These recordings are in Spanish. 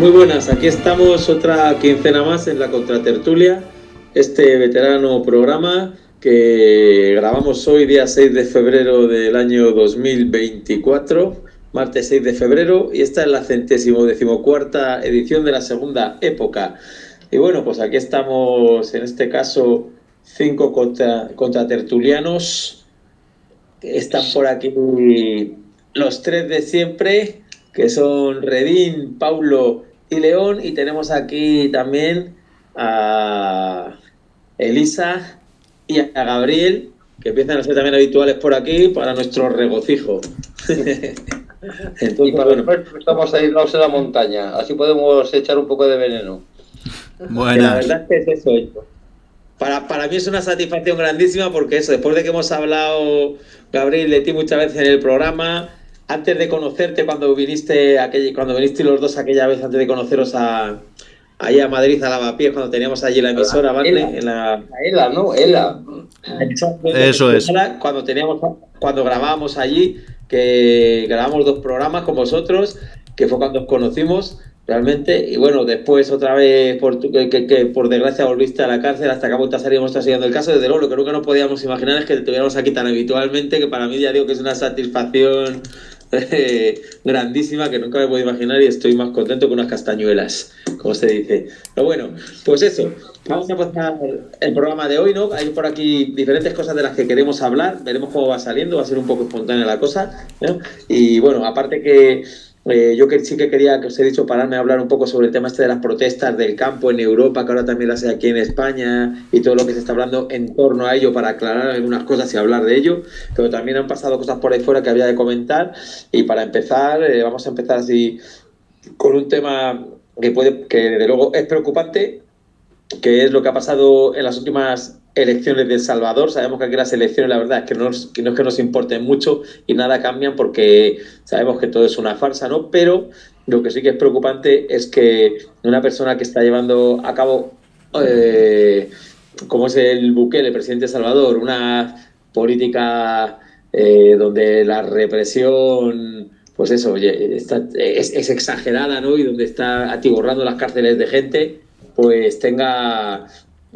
Muy buenas, aquí estamos otra quincena más en la Contratertulia, este veterano programa que grabamos hoy día 6 de febrero del año 2024, martes 6 de febrero, y esta es la centésimo decimocuarta edición de la segunda época. Y bueno, pues aquí estamos en este caso cinco contra, contratertulianos, están por aquí los tres de siempre, que son Redín, Paulo y León, y tenemos aquí también a Elisa y a Gabriel, que empiezan a ser también habituales por aquí para nuestro regocijo. Entonces, bueno, estamos aislados en la montaña, así podemos echar un poco de veneno. Buenas. La verdad es que es eso. Para, para mí es una satisfacción grandísima porque eso, después de que hemos hablado, Gabriel, de ti muchas veces en el programa, antes de conocerte, cuando viniste, aquella, cuando viniste los dos aquella vez, antes de conoceros a, allá a Madrid, a Lavapiés, cuando teníamos allí la emisora, ¿vale? En la... ELA, ¿no? ELA. Eso es. Cuando, teníamos, cuando grabábamos allí, que grabamos dos programas con vosotros, que fue cuando os conocimos realmente. Y bueno, después otra vez, por que, por desgracia volviste a la cárcel hasta que a salimos siguiendo el caso. Desde luego, lo que nunca nos podíamos imaginar es que te tuviéramos aquí tan habitualmente, que para mí ya digo que es una satisfacción grandísima que nunca me puedo imaginar y estoy más contento que unas castañuelas, como se dice. Pero bueno, pues eso, vamos a empezar el programa de hoy, ¿no? Hay por aquí diferentes cosas de las que queremos hablar, veremos cómo va saliendo, va a ser un poco espontánea la cosa, Y bueno, aparte que eh, yo sí que quería, que os he dicho, pararme a hablar un poco sobre el tema este de las protestas del campo en Europa, que ahora también las hay aquí en España, y todo lo que se está hablando en torno a ello para aclarar algunas cosas y hablar de ello, pero también han pasado cosas por ahí fuera que había de comentar, y para empezar, eh, vamos a empezar así con un tema que puede, que desde luego es preocupante, que es lo que ha pasado en las últimas elecciones de Salvador. Sabemos que aquí las elecciones, la verdad, es que no, es que nos importen mucho y nada cambian porque sabemos que todo es una farsa, ¿no? Pero lo que sí que es preocupante es que una persona que está llevando a cabo, eh, como es el Bukele, el presidente de Salvador, una política eh, donde la represión pues eso, está, es, es, exagerada, ¿no? Y donde está atiborrando las cárceles de gente, pues tenga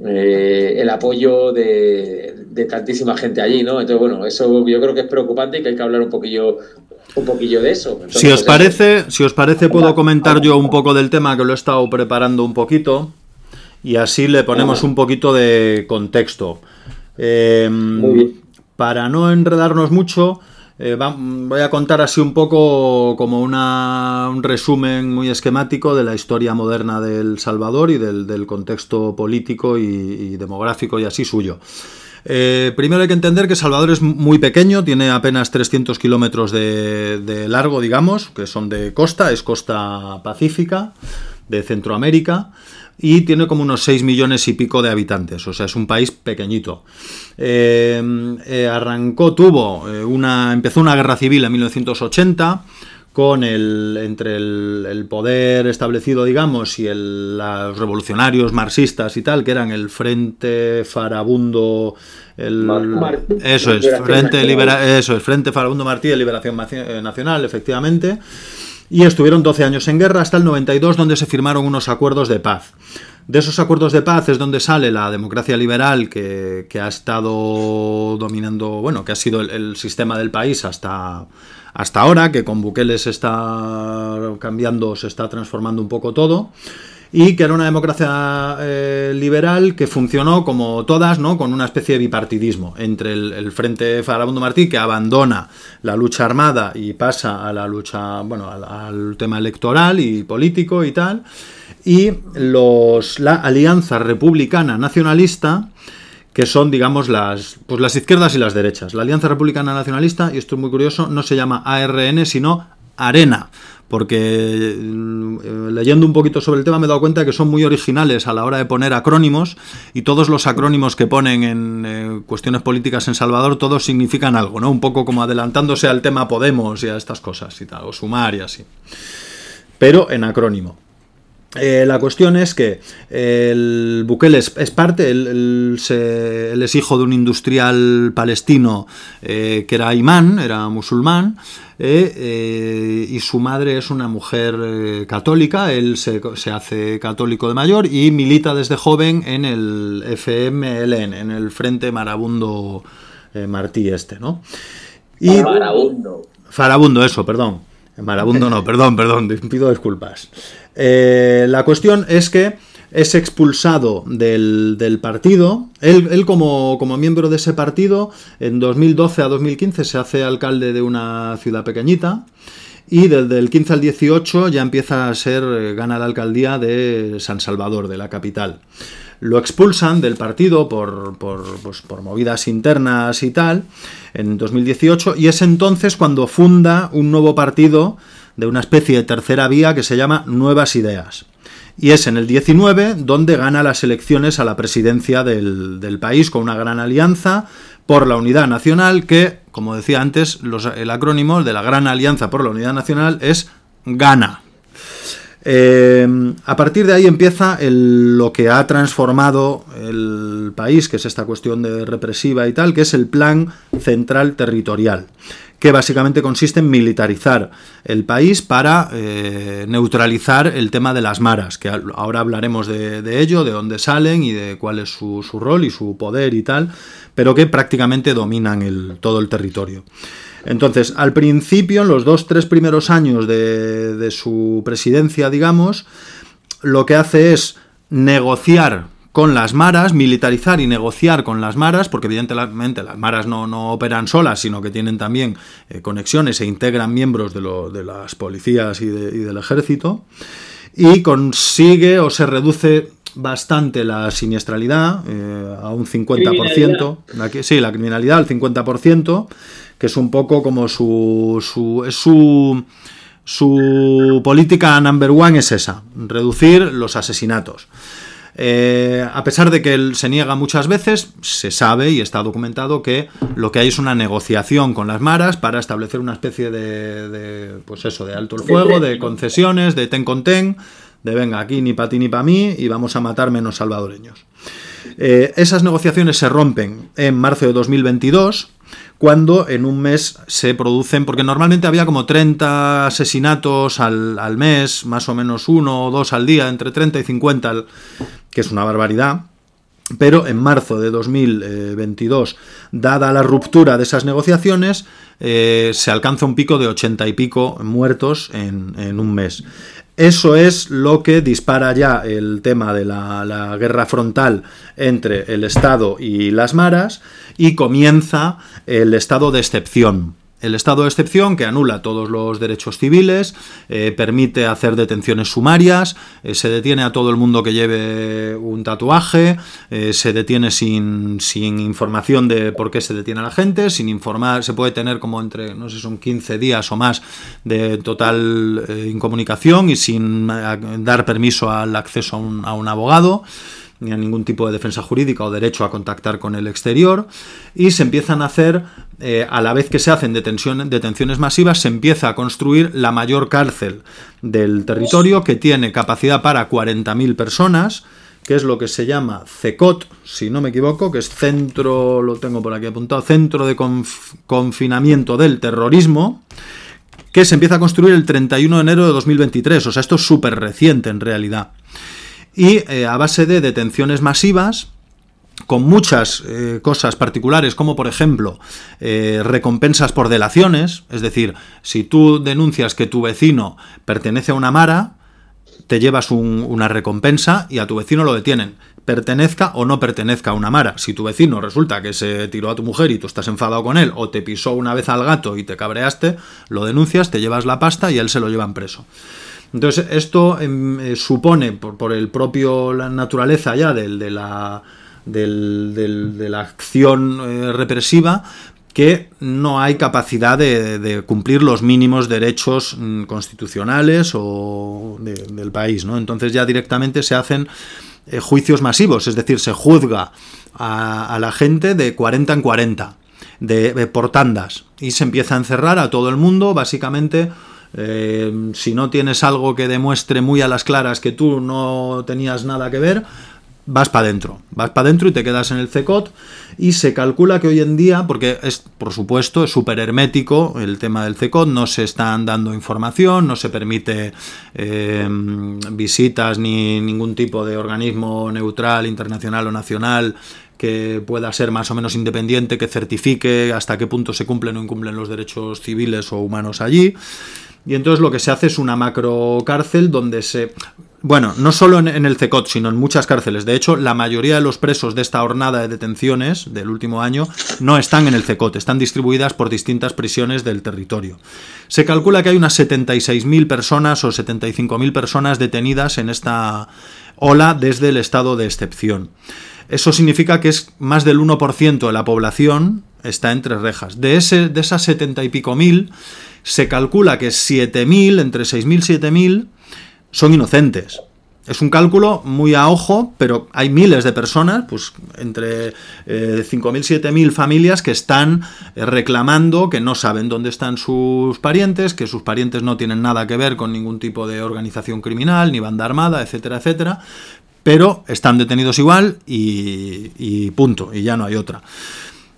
eh, el apoyo de, tantísima gente allí, ¿no? Entonces, bueno, eso yo creo que es preocupante y que hay que hablar un poquillo un poquillo de eso. si os parece, si os parece puedo comentar yo un poco del tema que lo he estado preparando un poquito y así le ponemos un poquito de contexto. Em, para no enredarnos mucho, eh, voy a contar así un poco como un resumen muy esquemático de la historia moderna del Salvador y del, contexto político y, demográfico y así suyo. Eh, primero hay que entender que Salvador es muy pequeño, tiene apenas 300 kilómetros de, largo, digamos, que son de costa, es costa pacífica de Centroamérica y tiene como unos 6 millones y pico de habitantes, o sea, es un país pequeñito. Eh, eh, arrancó, tuvo eh, una, empezó una guerra civil en 1980 con el, entre el, poder establecido, digamos, y los revolucionarios marxistas y tal, que eran el Frente Farabundo, el, eso es, Frente eso es, Frente Farabundo Martí de Liberación Nacional, efectivamente y estuvieron 12 años en guerra hasta el 92 donde se firmaron unos acuerdos de paz. De esos acuerdos de paz es donde sale la democracia liberal que, ha estado dominando, bueno, que ha sido el, sistema del país hasta, hasta ahora, que con Bukele se está cambiando, se está transformando un poco todo y que era una democracia eh, liberal que funcionó como todas, ¿no? con una especie de bipartidismo entre el, Frente Farabundo Martí, que abandona la lucha armada y pasa a la lucha, bueno, al, tema electoral y político y tal, y los, la Alianza Republicana Nacionalista, que son, digamos, las, pues las izquierdas y las derechas. La Alianza Republicana Nacionalista, y esto es muy curioso, no se llama ARN, sino Arena, porque eh, leyendo un poquito sobre el tema me he dado cuenta que son muy originales a la hora de poner acrónimos y todos los acrónimos que ponen en eh, cuestiones políticas en Salvador todos significan algo, ¿no? Un poco como adelantándose al tema Podemos y a estas cosas y tal, o Sumar y así. Pero en acrónimo. Eh, la cuestión es que el Bukele es, parte, él, es hijo de un industrial palestino que era imán, era musulmán, y su madre es una mujer católica, él se, se, hace católico de mayor y milita desde joven en el FMLN, en el Frente Marabundo Martí este, ¿no? Y, Farabundo. Farabundo, eso, perdón. Marabundo no, perdón, perdón, pido disculpas. Eh, la cuestión es que es expulsado del, partido. Él, como, como, miembro de ese partido, en 2012 a 2015 se hace alcalde de una ciudad pequeñita. Y desde el 15 al 18 ya empieza a ser, eh, gana la alcaldía de San Salvador, de la capital lo expulsan del partido por, pues, por, movidas internas y tal, en 2018, y es entonces cuando funda un nuevo partido de una especie de tercera vía que se llama Nuevas Ideas. Y es en el 19 donde gana las elecciones a la presidencia del, país con una gran alianza por la Unidad Nacional que, como decía antes, los, el acrónimo de la Gran Alianza por la Unidad Nacional es GANA. Eh, a partir de ahí empieza lo que ha transformado el país, que es esta cuestión de represiva y tal, que es el Plan Central Territorial, que básicamente consiste en militarizar el país para eh, neutralizar el tema de las maras, que ahora hablaremos de, ello, de dónde salen y de cuál es su, rol y su poder y tal, pero que prácticamente dominan todo el territorio. Entonces, al principio, en los dos, tres primeros años de, su presidencia, digamos, lo que hace es negociar con las maras, militarizar y negociar con las maras, porque evidentemente las maras no, operan solas, sino que tienen también eh, conexiones e integran miembros de, las policías y, del ejército, y consigue o se reduce bastante la siniestralidad eh, a un 50%, sí, la criminalidad al 50%, que es un poco como su, su, su, su política number one es esa, reducir los asesinatos. Eh, a pesar de que él se niega muchas veces, se sabe y está documentado que lo que hay es una negociación con las maras para establecer una especie de, pues eso, de alto el fuego, de concesiones, de ten con ten, de venga aquí ni para ti ni para mí y vamos a matar menos salvadoreños. Eh, esas negociaciones se rompen en marzo de 2022 cuando en un mes se producen, porque normalmente había como 30 asesinatos al, mes, más o menos uno o dos al día, entre 30 y 50, que es una barbaridad. Pero en marzo de 2022, dada la ruptura de esas negociaciones, eh, se alcanza un pico de 80 y pico muertos en, en un mes. Eso es lo que dispara ya el tema de la, guerra frontal entre el Estado y las maras y comienza el estado de excepción. El estado de excepción que anula todos los derechos civiles, eh, permite hacer detenciones sumarias, eh, se detiene a todo el mundo que lleve un tatuaje, eh, se detiene sin, sin, información de por qué se detiene a la gente, sin informar, se puede tener como entre, no sé, son 15 días o más de total incomunicación y sin dar permiso al acceso a un, a un abogado ni a ningún tipo de defensa jurídica o derecho a contactar con el exterior, y se empiezan a hacer, eh, a la vez que se hacen detenciones masivas, se empieza a construir la mayor cárcel del territorio que tiene capacidad para 40.000 personas, que es lo que se llama CECOT, si no me equivoco, que es Centro, lo tengo por aquí apuntado, Centro de Confinamiento del Terrorismo, que se empieza a construir el 31 de enero de 2023, o sea, esto es súper reciente en realidad y eh, a base de detenciones masivas, con muchas eh, cosas particulares, como por ejemplo eh, recompensas por delaciones, es decir, si tú denuncias que tu vecino pertenece a una mara, te llevas una recompensa y a tu vecino lo detienen, pertenezca o no pertenezca a una mara. Si tu vecino resulta que se tiró a tu mujer y tú estás enfadado con él, o te pisó una vez al gato y te cabreaste, lo denuncias, te llevas la pasta y él se lo llevan preso. Entonces, esto em, eh, supone, por, el propio la naturaleza ya de, la, de la acción eh, represiva, que no hay capacidad de, cumplir los mínimos derechos mm, constitucionales o del país, ¿no? Entonces ya directamente se hacen eh, juicios masivos, es decir, se juzga a, la gente de 40 en 40, de, por tandas, y se empieza a encerrar a todo el mundo, básicamente eh, si no tienes algo que demuestre muy a las claras que tú no tenías nada que ver, vas para adentro, vas para adentro y te quedas en el CECOT y se calcula que hoy en día, porque es, por supuesto, es súper hermético el tema del CECOT, no se están dando información, no se permite eh, visitas ni ningún tipo de organismo neutral, internacional o nacional que pueda ser más o menos independiente, que certifique hasta qué punto se cumplen o incumplen los derechos civiles o humanos allí. Y entonces lo que se hace es una macro cárcel donde se... Bueno, no solo en, el CECOT, sino en muchas cárceles. De hecho, la mayoría de los presos de esta hornada de detenciones del último año no están en el CECOT, están distribuidas por distintas prisiones del territorio. Se calcula que hay unas 76.000 personas o 75.000 personas detenidas en esta ola desde el estado de excepción. Eso significa que es más del 1% de la población está entre rejas. De, ese, de esas 70 y pico mil, se calcula que 7.000, entre 6.000 y 7.000, son inocentes. Es un cálculo muy a ojo, pero hay miles de personas, pues entre eh, 5.000 y 7.000 familias que están eh, reclamando que no saben dónde están sus parientes, que sus parientes no tienen nada que ver con ningún tipo de organización criminal, ni banda armada, etcétera, etcétera, pero están detenidos igual y, punto, y ya no hay otra.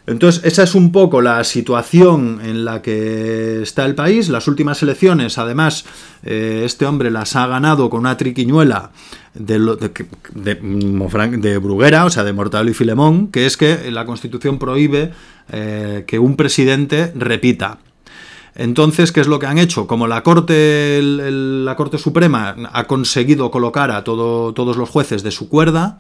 Entonces, esa es un poco la situación en la que está el país. Las últimas elecciones, además, eh, este hombre las ha ganado con una triquiñuela de, de, Bruguera, o sea, de Mortadelo y Filemón, que es que la Constitución prohíbe eh, que un presidente repita. Entonces, ¿qué es lo que han hecho? Como la Corte, la Corte Suprema ha conseguido colocar a todos los jueces de su cuerda,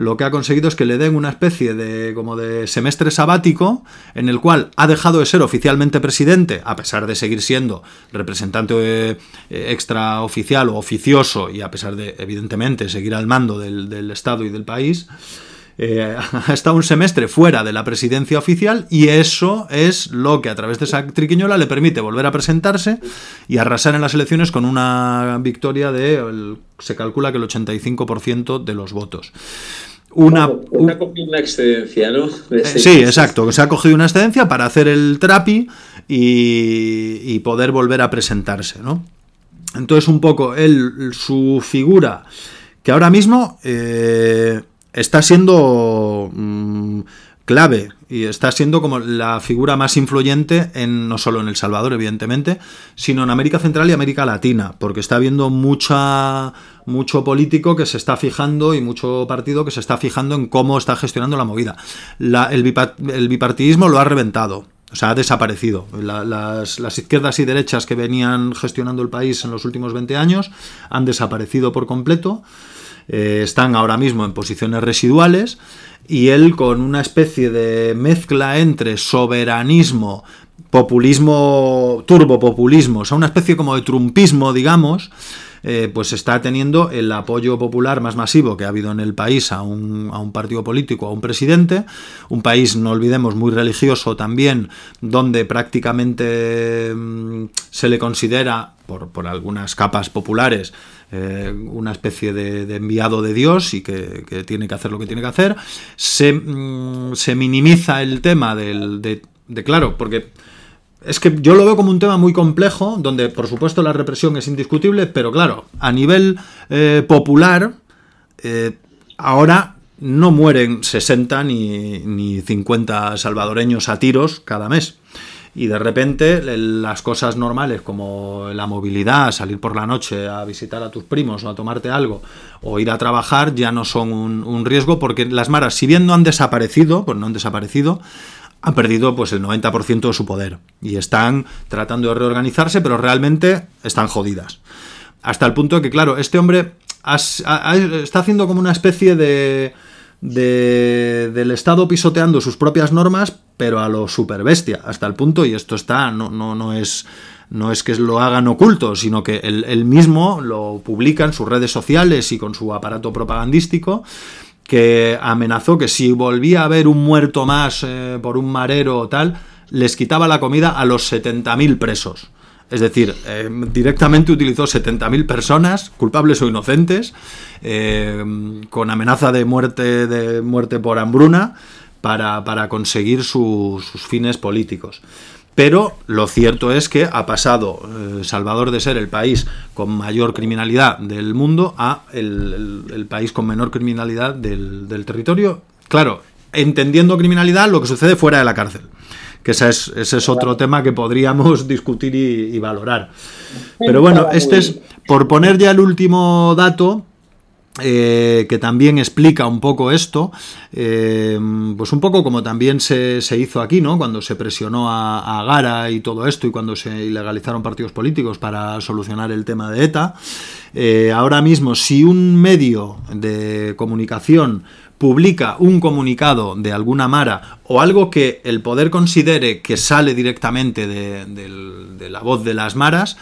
lo que ha conseguido es que le den una especie de como de semestre sabático en el cual ha dejado de ser oficialmente presidente, a pesar de seguir siendo representante eh, extraoficial o oficioso y a pesar de, evidentemente, seguir al mando del, Estado y del país. Eh, ha estado un semestre fuera de la presidencia oficial y eso es lo que a través de esa triquiñola le permite volver a presentarse y arrasar en las elecciones con una victoria de, se calcula que el 85% de los votos. Una, ha cogido una excedencia, ¿no? sí, exacto, que se ha cogido una excedencia para hacer el trapi y, poder volver a presentarse, ¿no? Entonces, un poco, él, su figura, que ahora mismo eh, está siendo mm, clave y está siendo como la figura más influyente en no solo en El Salvador, evidentemente, sino en América Central y América Latina, porque está habiendo mucha mucho político que se está fijando y mucho partido que se está fijando en cómo está gestionando la movida. el, bipartidismo lo ha reventado. O sea, ha desaparecido. las, izquierdas y derechas que venían gestionando el país en los últimos 20 años han desaparecido por completo. Eh, están ahora mismo en posiciones residuales y él con una especie de mezcla entre soberanismo, populismo, turbopopulismo, o sea, una especie como de trumpismo, digamos, eh, pues está teniendo el apoyo popular más masivo que ha habido en el país a un, a un, partido político, a un presidente, un país, no olvidemos, muy religioso también, donde prácticamente mm, se le considera, por, por algunas capas populares, eh, una especie de, enviado de Dios y que, tiene que hacer lo que tiene que hacer. Se, mm, minimiza el tema del, de, de, claro, porque es que yo lo veo como un tema muy complejo, donde por supuesto la represión es indiscutible, pero claro, a nivel eh, popular, eh, ahora no mueren 60 ni, ni 50 salvadoreños a tiros cada mes y de repente las cosas normales como la movilidad, salir por la noche a visitar a tus primos o a tomarte algo o ir a trabajar ya no son un, riesgo porque las maras, si bien no han desaparecido, pues no han desaparecido, han perdido pues el 90% de su poder y están tratando de reorganizarse, pero realmente están jodidas. Hasta el punto que, claro, este hombre está haciendo como una especie de del Estado pisoteando sus propias normas, pero a lo super bestia, hasta el punto, y esto está, no, no, no es no es que lo hagan oculto, sino que él, mismo lo publica en sus redes sociales y con su aparato propagandístico, que amenazó que si volvía a haber un muerto más eh, por un marero o tal, les quitaba la comida a los 70.000 presos. Es decir, eh, directamente utilizó 70.000 personas, culpables o inocentes, eh, con amenaza de muerte, de muerte por hambruna, para, conseguir sus fines políticos. Pero lo cierto es que ha pasado eh, Salvador de ser el país con mayor criminalidad del mundo a el, país con menor criminalidad del, territorio. Claro, entendiendo criminalidad lo que sucede fuera de la cárcel. Que ese es, ese es otro tema que podríamos discutir y valorar. Pero bueno, este es, por poner ya el último dato, eh, que también explica un poco esto, eh, pues un poco como también se, hizo aquí, ¿no? Cuando se presionó a, Gara y todo esto y cuando se ilegalizaron partidos políticos para solucionar el tema de ETA. Eh, ahora mismo, si un medio de comunicación publica un comunicado de alguna Mara o algo que el poder considere que sale directamente de la voz de las Maras,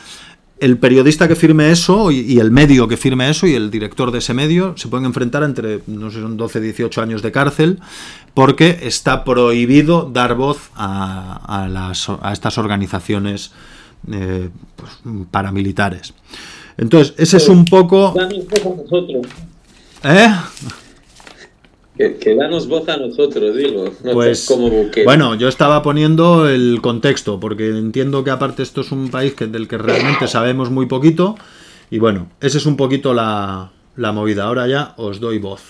el periodista que firme eso y, el medio que firme eso y el director de ese medio se pueden enfrentar entre, no sé, son 12, 18 años de cárcel porque está prohibido dar voz a, las, a estas organizaciones eh, pues, paramilitares. Entonces, ese es un poco... ¿Eh? Que, danos voz a nosotros, digo. pues, como bueno, yo estaba poniendo el contexto, porque entiendo que aparte esto es un país que, del que realmente sabemos muy poquito. Y bueno, esa es un poquito la, movida. Ahora ya os doy voz.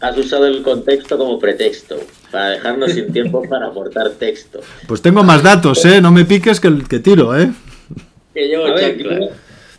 Has usado el contexto como pretexto, para dejarnos sin tiempo para aportar texto. Pues tengo más datos, ¿eh? No me piques que, que tiro, ¿eh? Que yo, a ver,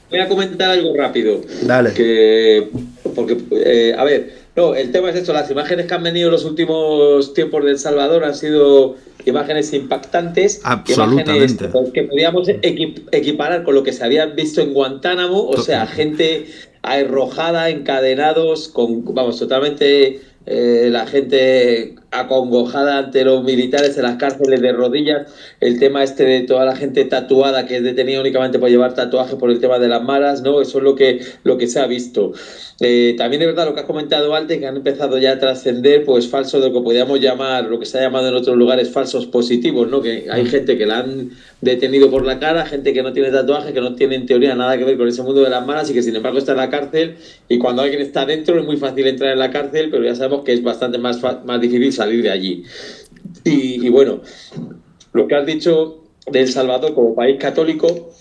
voy a comentar algo rápido. Dale. Que, porque, eh, a ver, no, el tema es esto, las imágenes que han venido en los últimos tiempos de El Salvador han sido imágenes impactantes, Absolutamente. que podíamos equiparar con lo que se había visto en Guantánamo, o sea, gente arrojada, encadenados, con, vamos, totalmente eh, la gente acongojada ante los militares en las cárceles de rodillas, el tema este de toda la gente tatuada que es detenida únicamente por llevar tatuaje por el tema de las malas, ¿no? Eso es lo que, lo que se ha visto. Eh, también es verdad lo que has comentado antes, que han empezado ya a trascender, pues falso de lo que podríamos llamar, lo que se ha llamado en otros lugares falsos positivos, ¿no? Que hay gente que la han detenido por la cara, gente que no tiene tatuaje, que no tiene en teoría nada que ver con ese mundo de las malas y que sin embargo está en la cárcel y cuando alguien está dentro es muy fácil entrar en la cárcel, pero ya sabemos que es bastante más, más difícil salir de allí. Y, bueno, lo que has dicho de El Salvador como país católico,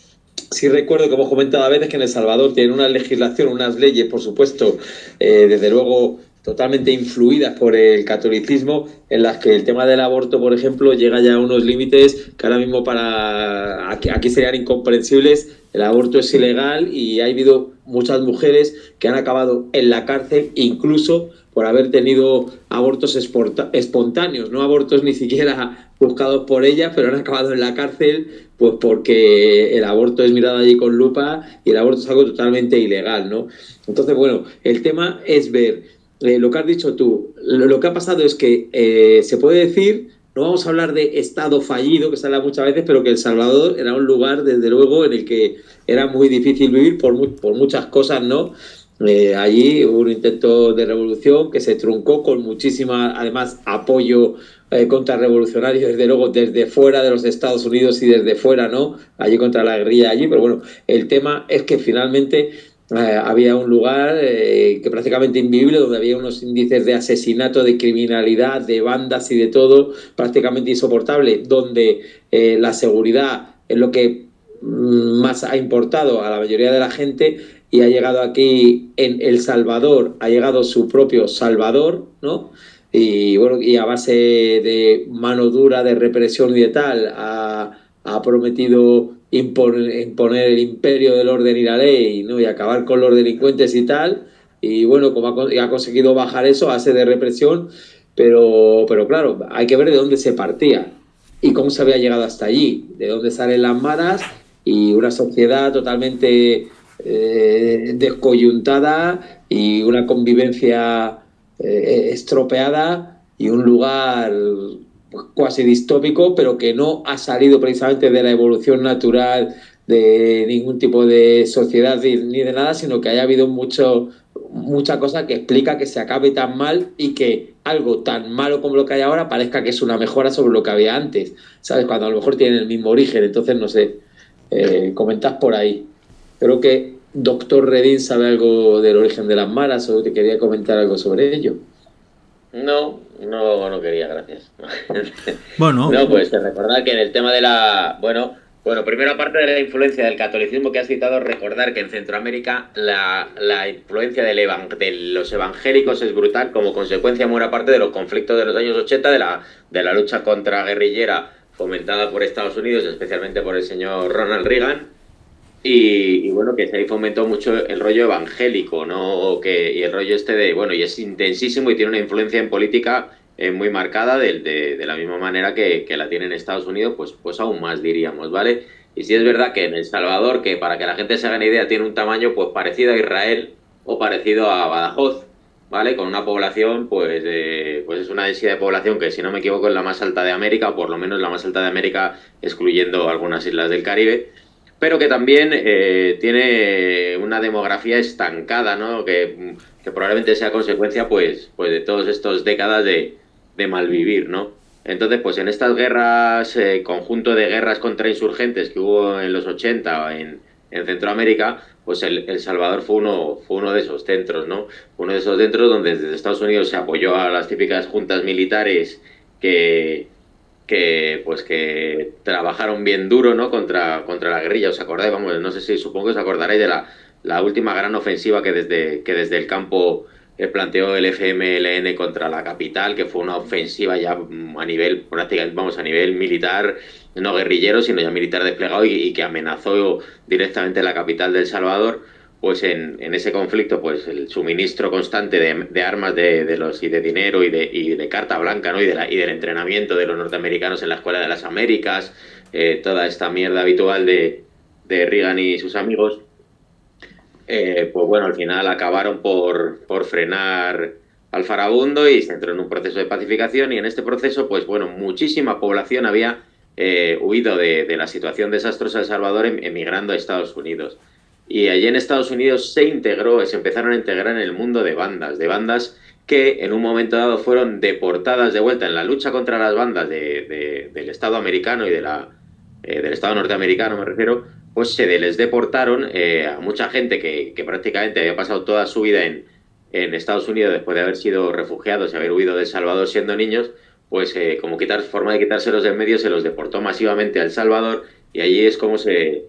sí recuerdo que hemos comentado a veces que en El Salvador tienen una legislación, unas leyes, por supuesto, eh, desde luego totalmente influidas por el catolicismo, en las que el tema del aborto, por ejemplo, llega ya a unos límites que ahora mismo para aquí, aquí serían incomprensibles. El aborto es ilegal y ha habido muchas mujeres que han acabado en la cárcel, incluso por haber tenido abortos espontáneos, no abortos ni siquiera buscados por ella, pero han acabado en la cárcel pues porque el aborto es mirado allí con lupa y el aborto es algo totalmente ilegal, ¿no? Entonces, bueno, el tema es ver eh, lo que has dicho tú. Lo, que ha pasado es que eh, se puede decir, no vamos a hablar de estado fallido, que se habla muchas veces, pero que El Salvador era un lugar, desde luego, en el que era muy difícil vivir por muchas cosas, ¿no? Eh, allí hubo un intento de revolución que se truncó con muchísima, además, apoyo eh, contrarrevolucionario, desde luego, desde fuera de los Estados Unidos y desde fuera, ¿no? Allí contra la guerrilla allí, pero bueno, el tema es que finalmente eh, había un lugar que prácticamente invivible, donde había unos índices de asesinato, de criminalidad, de bandas y de todo, prácticamente insoportable, donde la seguridad es lo que mm, más ha importado a la mayoría de la gente y ha llegado aquí en El Salvador, ha llegado su propio Salvador, ¿no? Y bueno, y a base de mano dura, de represión y de tal, ha, prometido imponer, el imperio del orden y la ley, ¿no? Y acabar con los delincuentes y tal. Y bueno, como ha, ha conseguido bajar eso base de represión, pero, pero claro, hay que ver de dónde se partía y cómo se había llegado hasta allí, de dónde salen las maras y una sociedad totalmente eh, descoyuntada y una convivencia eh, estropeada y un lugar pues, cuasi distópico, pero que no ha salido precisamente de la evolución natural de ningún tipo de sociedad ni de nada, sino que haya habido mucho, mucha cosa que explica que se acabe tan mal y que algo tan malo como lo que hay ahora parezca que es una mejora sobre lo que había antes, ¿sabes? Cuando a lo mejor tienen el mismo origen, entonces no sé, eh, por ahí. Creo que Doctor Redín sabe algo del origen de las maras o te quería comentar algo sobre ello. No, no, no quería, gracias. Bueno. no, pues recordar que en el tema de la. Bueno, bueno, primero aparte de la influencia del catolicismo que has citado, recordar que en Centroamérica la, la influencia del de los evangélicos es brutal como consecuencia muy aparte de los conflictos de los años 80, de la, de la lucha contra guerrillera fomentada por Estados Unidos, especialmente por el señor Ronald Reagan, y, bueno, que se ahí fomentó mucho el rollo evangélico, ¿no? Que, y el rollo este de, bueno, y es intensísimo y tiene una influencia en política eh, muy marcada de, la misma manera que, la tiene en Estados Unidos, pues, pues aún más diríamos, ¿vale? Y si es verdad que en El Salvador, que para que la gente se haga una idea, tiene un tamaño pues parecido a Israel o parecido a Badajoz, ¿vale? Con una población, pues, pues es una densidad de población que, si no me equivoco, es la más alta de América, o por lo menos la más alta de América, excluyendo algunas islas del Caribe pero que también eh, tiene una demografía estancada, ¿no? Que, probablemente sea consecuencia, pues, pues de todas estas décadas de, de malvivir, ¿no? Entonces, pues en estas guerras, eh, conjunto de guerras contra insurgentes que hubo en los 80 en, en Centroamérica, pues el, el, Salvador fue uno, fue uno de esos centros, ¿no? Uno de esos centros donde desde Estados Unidos se apoyó a las típicas juntas militares que, que pues que trabajaron bien duro ¿no? contra, contra la guerrilla. ¿Os acordáis? Vamos, no sé si supongo que os acordaréis de la, la última gran ofensiva que desde, que desde el campo eh, planteó el FMLN contra la capital, que fue una ofensiva ya a nivel, prácticamente, vamos, a nivel militar, no guerrillero, sino ya militar desplegado y, y que amenazó directamente la capital del Salvador pues en, ese conflicto, pues el suministro constante de, armas de, los, y de dinero y de, carta blanca, ¿no? Y, del entrenamiento de los norteamericanos en la Escuela de las Américas, eh, toda esta mierda habitual de, Reagan y sus amigos, eh, pues bueno, al final acabaron por, frenar al farabundo y se entró en un proceso de pacificación y en este proceso, pues bueno, muchísima población había eh, huido de, la situación desastrosa de Salvador em, emigrando a Estados Unidos. Y allí en Estados Unidos se integró, se empezaron a integrar en el mundo de bandas, de bandas que en un momento dado fueron deportadas de vuelta en la lucha contra las bandas de, del Estado americano y de la, eh, del Estado norteamericano, me refiero, pues se les deportaron eh, a mucha gente que, que, prácticamente había pasado toda su vida en, en, Estados Unidos después de haber sido refugiados y haber huido de El Salvador siendo niños, pues eh, como quitar, forma de quitárselos del medio se los deportó masivamente a El Salvador y allí es como se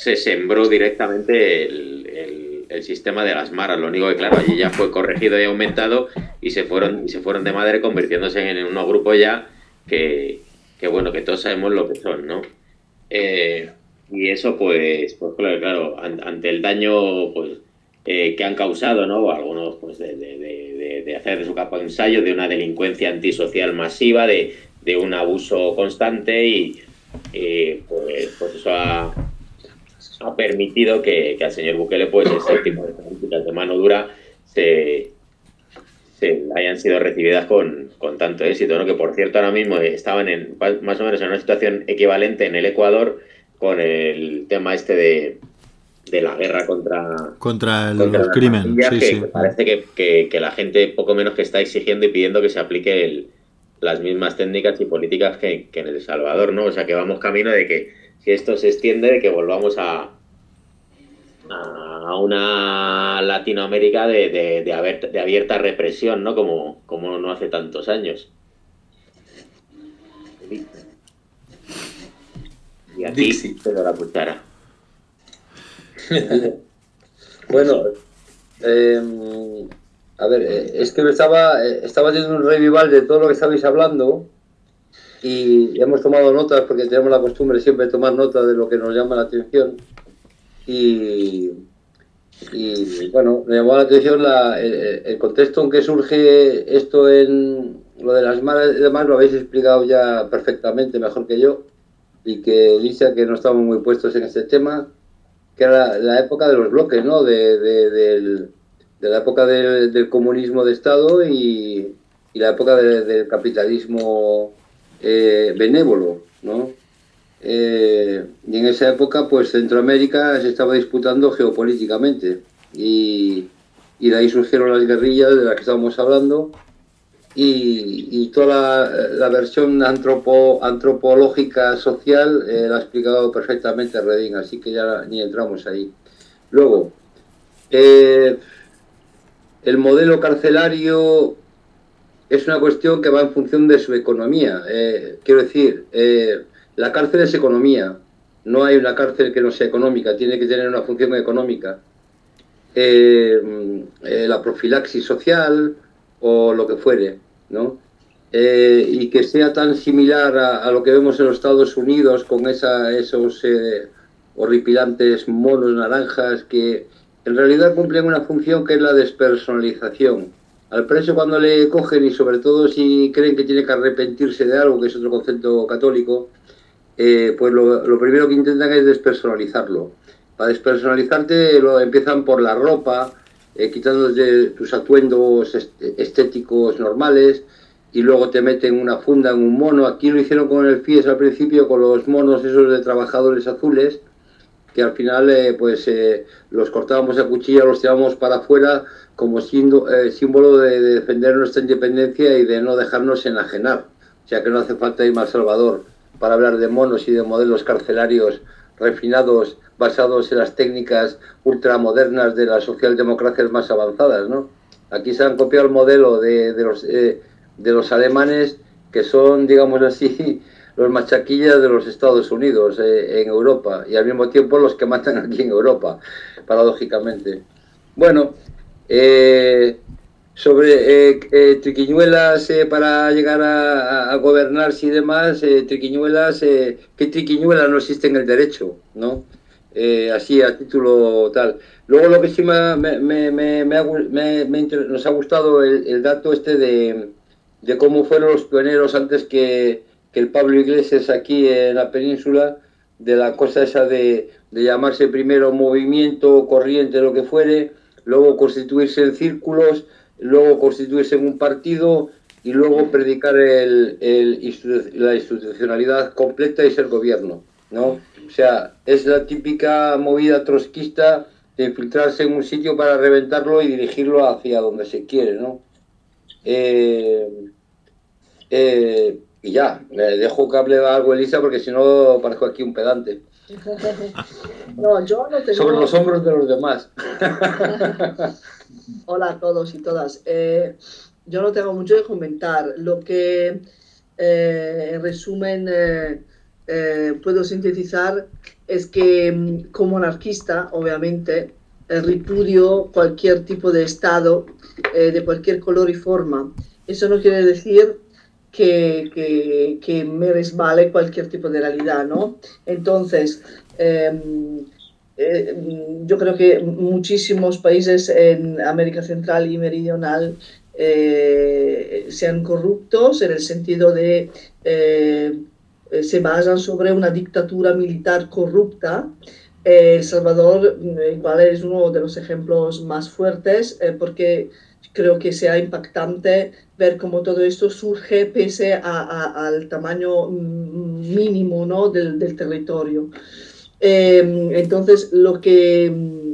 se sembró directamente el, el, sistema de las maras. Lo único que, claro, allí ya fue corregido y aumentado y se fueron, y se fueron de madre convirtiéndose en unos grupos ya que, que, bueno, que todos sabemos lo que son, ¿no? Eh, y eso, pues, pues claro, claro, ante el daño pues, eh, que han causado, ¿no? Algunos, pues, de, de, de, de hacer de su capa ensayo, de una delincuencia antisocial masiva, de, un abuso constante y, pues, pues eso ha, ha permitido que, que, al señor Bukele, pues, ese tipo de políticas de mano dura se, se hayan sido recibidas con, con, tanto éxito, ¿no? Que por cierto ahora mismo estaban en más o menos en una situación equivalente en el Ecuador con el tema este de, de la guerra contra contra el, contra el crimen. Sí, que sí. Parece que, que, que, la gente poco menos que está exigiendo y pidiendo que se aplique el, las mismas técnicas y políticas que, que en El Salvador, ¿no? O sea que vamos camino de que si esto se extiende, de que volvamos a, a una Latinoamérica de, de, de, abierta, de, abierta, represión, ¿no? Como, como no hace tantos años. Y aquí te la cuchara. bueno, eh, a ver, es que me estaba, estaba haciendo un revival de todo lo que estabais hablando y hemos tomado notas porque tenemos la costumbre siempre de tomar nota de lo que nos llama la atención y, y bueno, me llamó la atención la, el, contexto en que surge esto en lo de las malas demás, lo habéis explicado ya perfectamente, mejor que yo, y que dice que no estamos muy puestos en este tema, que era la, época de los bloques, ¿no? De, de, del, de la época del, comunismo de Estado y, y la época de, del capitalismo eh, benévolo, ¿no? Eh, y en esa época, pues Centroamérica se estaba disputando geopolíticamente y, de ahí surgieron las guerrillas de las que estábamos hablando y, toda la, versión antropo, antropológica social eh, la ha explicado perfectamente Reding, así que ya ni entramos ahí. Luego, el modelo carcelario es una cuestión que va en función de su economía. Eh, quiero decir, eh, la cárcel es economía. No hay una cárcel que no sea económica, tiene que tener una función económica. la profilaxis social o lo que fuere, ¿no? y que sea tan similar a, lo que vemos en los Estados Unidos con esa, esos horripilantes monos naranjas que en realidad cumplen una función que es la despersonalización. Al preso cuando le cogen y sobre todo si creen que tiene que arrepentirse de algo, que es otro concepto católico, eh, pues lo, primero que intentan es despersonalizarlo. Para despersonalizarte lo empiezan por la ropa, eh, quitándote tus atuendos estéticos normales, y luego te meten una funda en un mono. Aquí lo hicieron con el FIES al principio, con los monos esos de trabajadores azules, que al final eh, pues eh, los cortábamos a cuchilla, los tirábamos para afuera como eh, símbolo de, defender nuestra independencia y de no dejarnos enajenar. O sea que no hace falta ir más Salvador para hablar de monos y de modelos carcelarios refinados basados en las técnicas ultramodernas de las socialdemocracias más avanzadas. ¿no? Aquí se han copiado el modelo de, de los, de los alemanes que son, digamos así, los machaquillas de los Estados Unidos eh, en Europa y al mismo tiempo los que matan aquí en Europa, paradójicamente. Bueno, eh, sobre eh, triquiñuelas para llegar a, gobernar y demás, triquiñuelas, ¿qué triquiñuelas no existe en el derecho? ¿no? así a título tal. Luego lo que sí me, me, me, nos ha gustado el, el dato este de, de cómo fueron los pioneros antes que que el Pablo Iglesias aquí en la península, de la cosa esa de, llamarse primero movimiento, corriente, lo que fuere, luego constituirse en círculos, luego constituirse en un partido y luego predicar el, la institucionalidad completa y ser gobierno, ¿no? O sea, es la típica movida trotskista de infiltrarse en un sitio para reventarlo y dirigirlo hacia donde se quiere, ¿no? eh, eh y ya, le dejo que hable algo Elisa porque si no parezco aquí un pedante. no, yo no tengo... Sobre los hombros de los demás. Hola a todos y todas. Eh, yo no tengo mucho que comentar. Lo que eh, en resumen eh, puedo sintetizar es que mm, como anarquista, obviamente, repudio cualquier tipo de Estado de cualquier color y forma. Eso no quiere decir que, que, me resbale cualquier tipo de realidad, ¿no? Entonces, em, eh, yo creo que muchísimos países en América Central y Meridional eh, sean corruptos en el sentido de eh, se basan sobre una dictadura militar corrupta. El Salvador igual es uno de los ejemplos más fuertes porque creo que sea impactante ver cómo todo esto surge pese al tamaño mm, mínimo ¿no? del, territorio. Em, entonces, lo que mm,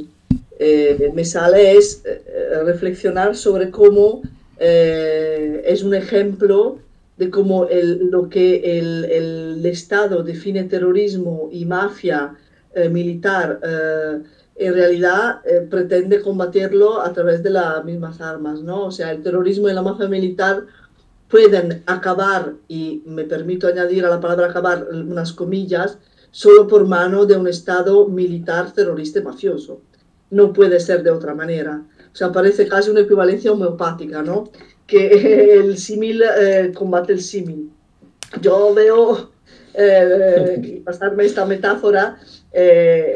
eh, me sale es eh, reflexionar sobre cómo eh, es un ejemplo de cómo lo que el, el, Estado define terrorismo y mafia militar en realidad eh, pretende combatirlo a través de las mismas armas, ¿no? O sea, el terrorismo y la mafia militar pueden acabar, y me permito añadir a la palabra acabar unas comillas, solo por mano de un Estado militar terrorista y mafioso. No puede ser de otra manera. O sea, parece casi una equivalencia homeopática, ¿no? Que el símil eh, combate el símil. Yo veo, eh, pasarme esta metáfora,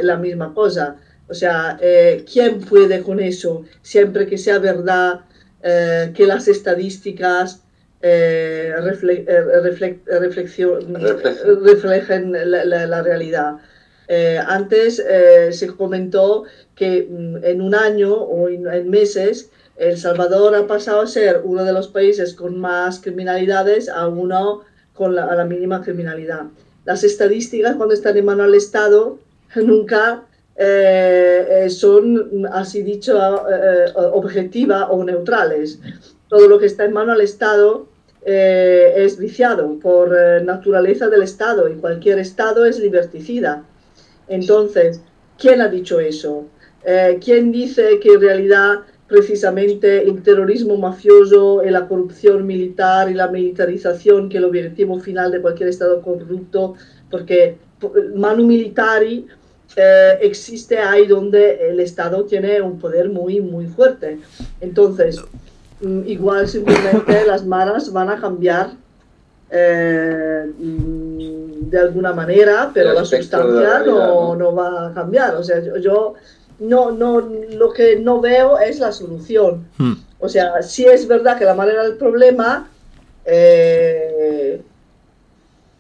la misma cosa o sea, eh, ¿quién puede con eso? Siempre que sea verdad, eh, que las estadísticas eh, reflejen la, realidad. antes se comentó que mm, en un año o en, meses El Salvador ha pasado a ser uno de los países con más criminalidades a uno con la, a la mínima criminalidad. Las estadísticas cuando están en mano al Estado nunca eh, eh, son, así dicho, eh, objetivas o neutrales. Todo lo que está en mano al Estado es viciado por naturaleza del Estado y cualquier Estado es liberticida. Entonces, ¿quién ha dicho eso? ¿Quién dice que en realidad precisamente el terrorismo mafioso y la corrupción militar y la militarización, que es el objetivo final de cualquier Estado corrupto, porque manu militari eh, existe ahí donde el Estado tiene un poder muy, muy fuerte. Entonces, mm, igual simplemente las maras van a cambiar eh, mm, de alguna manera, pero la sustancia no, ¿no? va a cambiar. O sea, yo no, no, lo que no veo es la solución. Hmm. O sea, sí es verdad que la manera del problema eh,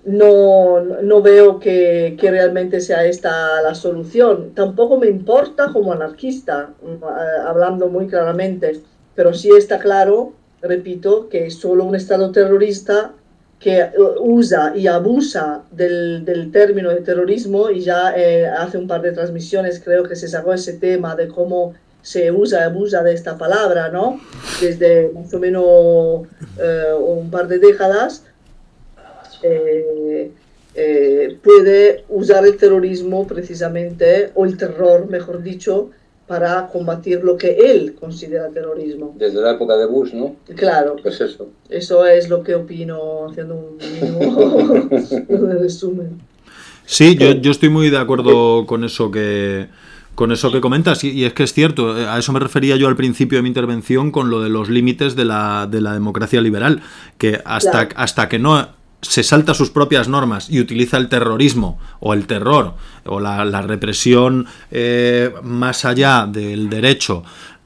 no, no, veo que, que, realmente sea esta la solución. Tampoco me importa como anarquista, eh, hablando muy claramente, pero sí está claro, repito, que solo un Estado terrorista que eh, usa y abusa del, del, término de terrorismo y ya eh, hace un par de transmisiones creo que se sacó ese tema de cómo se usa y abusa de esta palabra, ¿no? Desde más o menos eh, un par de décadas, puede usar el terrorismo precisamente, o el terror, mejor dicho, para combatir lo que él considera terrorismo. Desde la época de Bush, ¿no? Claro. Pues eso. Eso es lo que opino, haciendo un mínimo resumen. Sí, yo, yo, estoy muy de acuerdo con eso que con eso que comentas, y, es que es cierto, a eso me refería yo al principio de mi intervención con lo de los límites de la, de la democracia liberal, que hasta, hasta que no se salta sus propias normas y utiliza el terrorismo o el terror o la, represión eh, más allá del derecho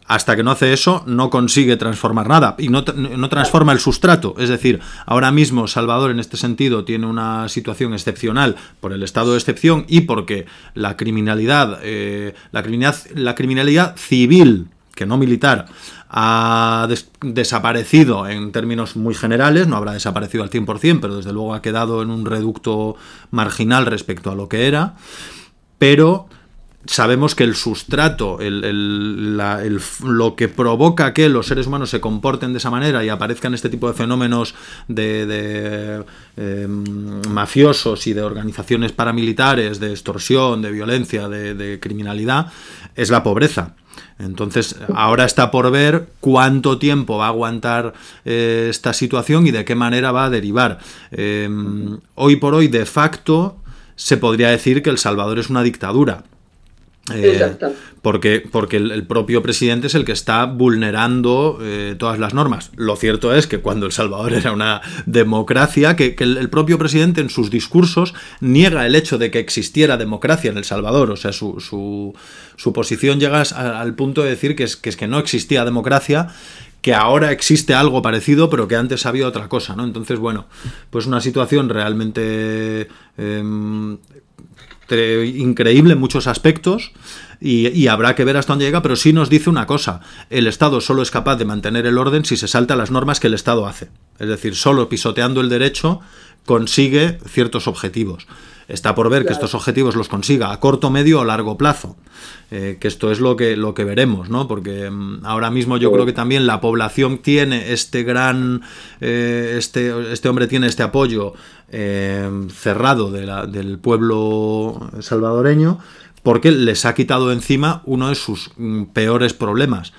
hasta que no hace eso, no consigue transformar nada y no, no, transforma el sustrato. Es decir, ahora mismo Salvador en este sentido tiene una situación excepcional por el estado de excepción y porque la criminalidad, eh, la, criminalidad la criminalidad civil, que no militar, ha desaparecido en términos muy generales, no habrá desaparecido al 100%, pero desde luego ha quedado en un reducto marginal respecto a lo que era, pero sabemos que el sustrato, lo que provoca que los seres humanos se comporten de esa manera y aparezcan este tipo de fenómenos de, em, mafiosos y de organizaciones paramilitares, de extorsión, de violencia, de criminalidad, es la pobreza. Entonces, ahora está por ver cuánto tiempo va a aguantar eh, esta situación y de qué manera va a derivar. Em, hoy por hoy, de facto, se podría decir que El Salvador es una dictadura. Eh, porque, porque el, propio presidente es el que está vulnerando eh, todas las normas. Lo cierto es que cuando El Salvador era una democracia, que, el, propio presidente en sus discursos niega el hecho de que existiera democracia en El Salvador. O sea, su, su, posición llega al punto de decir que es, que es que no existía democracia que ahora existe algo parecido, pero que antes había otra cosa, ¿no? Entonces, bueno, pues una situación realmente em, increíble en muchos aspectos y, habrá que ver hasta dónde llega, pero sí nos dice una cosa, el Estado solo es capaz de mantener el orden si se salta las normas que el Estado hace. Es decir, solo pisoteando el derecho consigue ciertos objetivos. Está por ver que estos objetivos los consiga a corto, medio o largo plazo. Eh, que esto es lo que, lo que veremos, ¿no? Porque mm, ahora mismo yo creo que también la población tiene este gran. Eh, este, este hombre tiene este apoyo eh, cerrado del pueblo salvadoreño porque les ha quitado encima uno de sus mm, peores problemas.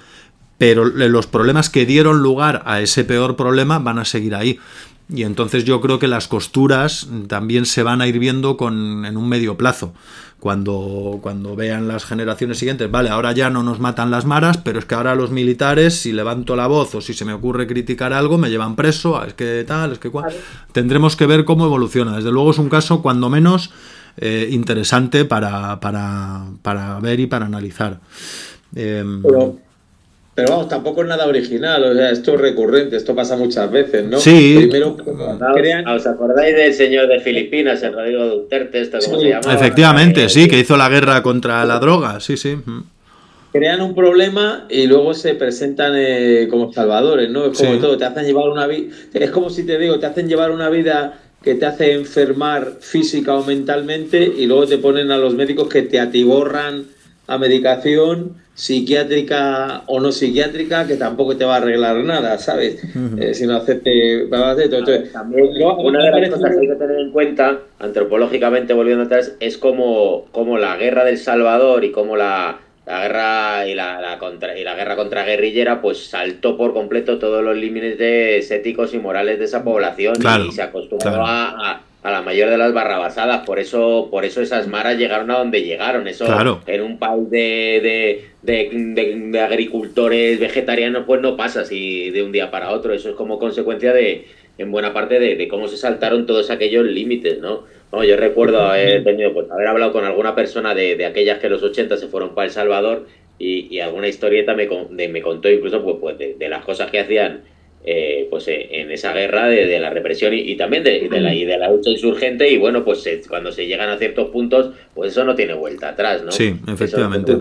Pero los problemas que dieron lugar a ese peor problema van a seguir ahí. Y entonces yo creo que las costuras también se van a ir viendo con, en un medio plazo. Cuando, cuando vean las generaciones siguientes, vale, ahora ya no nos matan las maras, pero es que ahora los militares, si levanto la voz o si se me ocurre criticar algo, me llevan preso, es que tal, es que cual. Tendremos que ver cómo evoluciona. Desde luego es un caso, cuando menos, eh, interesante para, para, para, ver y para analizar. Pero, pero, vamos, tampoco es nada original, o sea, esto es recurrente, esto pasa muchas veces, ¿no? Sí. Primero, ¿Os acordáis del señor de Filipinas, el Rodrigo Duterte, esto cómo se llama? Efectivamente, sí, que hizo la guerra contra la droga, sí, sí. Crean un problema y luego se presentan eh, como salvadores, ¿no? Es como todo, te hacen llevar una vida, es como si te digo, te hacen llevar una vida que te hace enfermar física o mentalmente y luego te ponen a los médicos que te atiborran a medicación psiquiátrica o no psiquiátrica que tampoco te va a arreglar nada, ¿sabes? Eh, si no hacerte... También, una de las cosas que hay que tener en cuenta, antropológicamente volviendo atrás, es como, como la guerra del Salvador y como la la guerra y la, contra, y la guerra contra guerrillera pues saltó por completo todos los límites éticos y morales de esa población y se acostumbró a, la mayor de las barrabasadas. Por eso por eso esas maras llegaron a donde llegaron. Eso en un país de, de, agricultores vegetarianos pues no pasa así de un día para otro. Eso es como consecuencia de en buena parte de, cómo se saltaron todos aquellos límites no yo recuerdo haber tenido, pues, haber hablado con alguna persona de, aquellas que en los 80 se fueron para El Salvador y, alguna historieta me, me contó incluso pues, pues de, las cosas que hacían eh, pues eh, en esa guerra de, la represión y, también de, la, y de la lucha insurgente y bueno pues cuando se llegan a ciertos puntos pues eso no tiene vuelta atrás no sí efectivamente.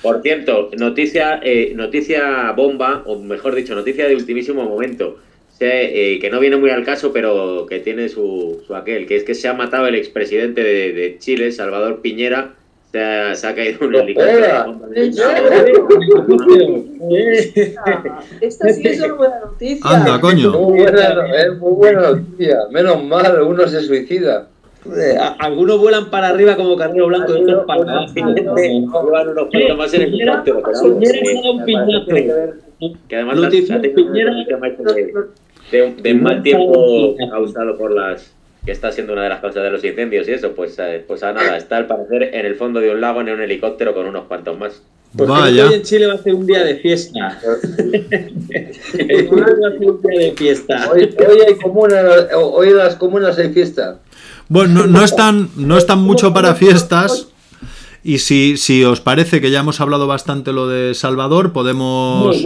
por cierto noticia eh, noticia bomba o mejor dicho noticia de ultimísimo momento. Eh, que no viene muy al caso, pero que tiene su, su aquel, que es que se ha matado el expresidente de, de Chile, Salvador Piñera, se ha, se ha caído un helicóptero. Esta sí es una buena noticia. Anda, coño. Muy buena, es muy buena noticia. Menos mal, uno se suicida. Algunos vuelan para arriba como carnero blanco y otros para abajo. Llevan unos cuantos más en el helicóptero. Que además noticia, Piñera, de, de mal tiempo causado por las que está siendo una de las causas de los incendios y eso, pues, eh, pues a nada, está al parecer en el fondo de un lago en un helicóptero con unos cuantos más. Pues hoy en Chile va a ser un día de fiesta. hoy va a ser un día de fiesta. Hoy, hay comuna, hoy en las comunas hay fiesta. Bueno, no, no, están, no están mucho para fiestas, y si, si os parece que ya hemos hablado bastante lo de Salvador, podemos...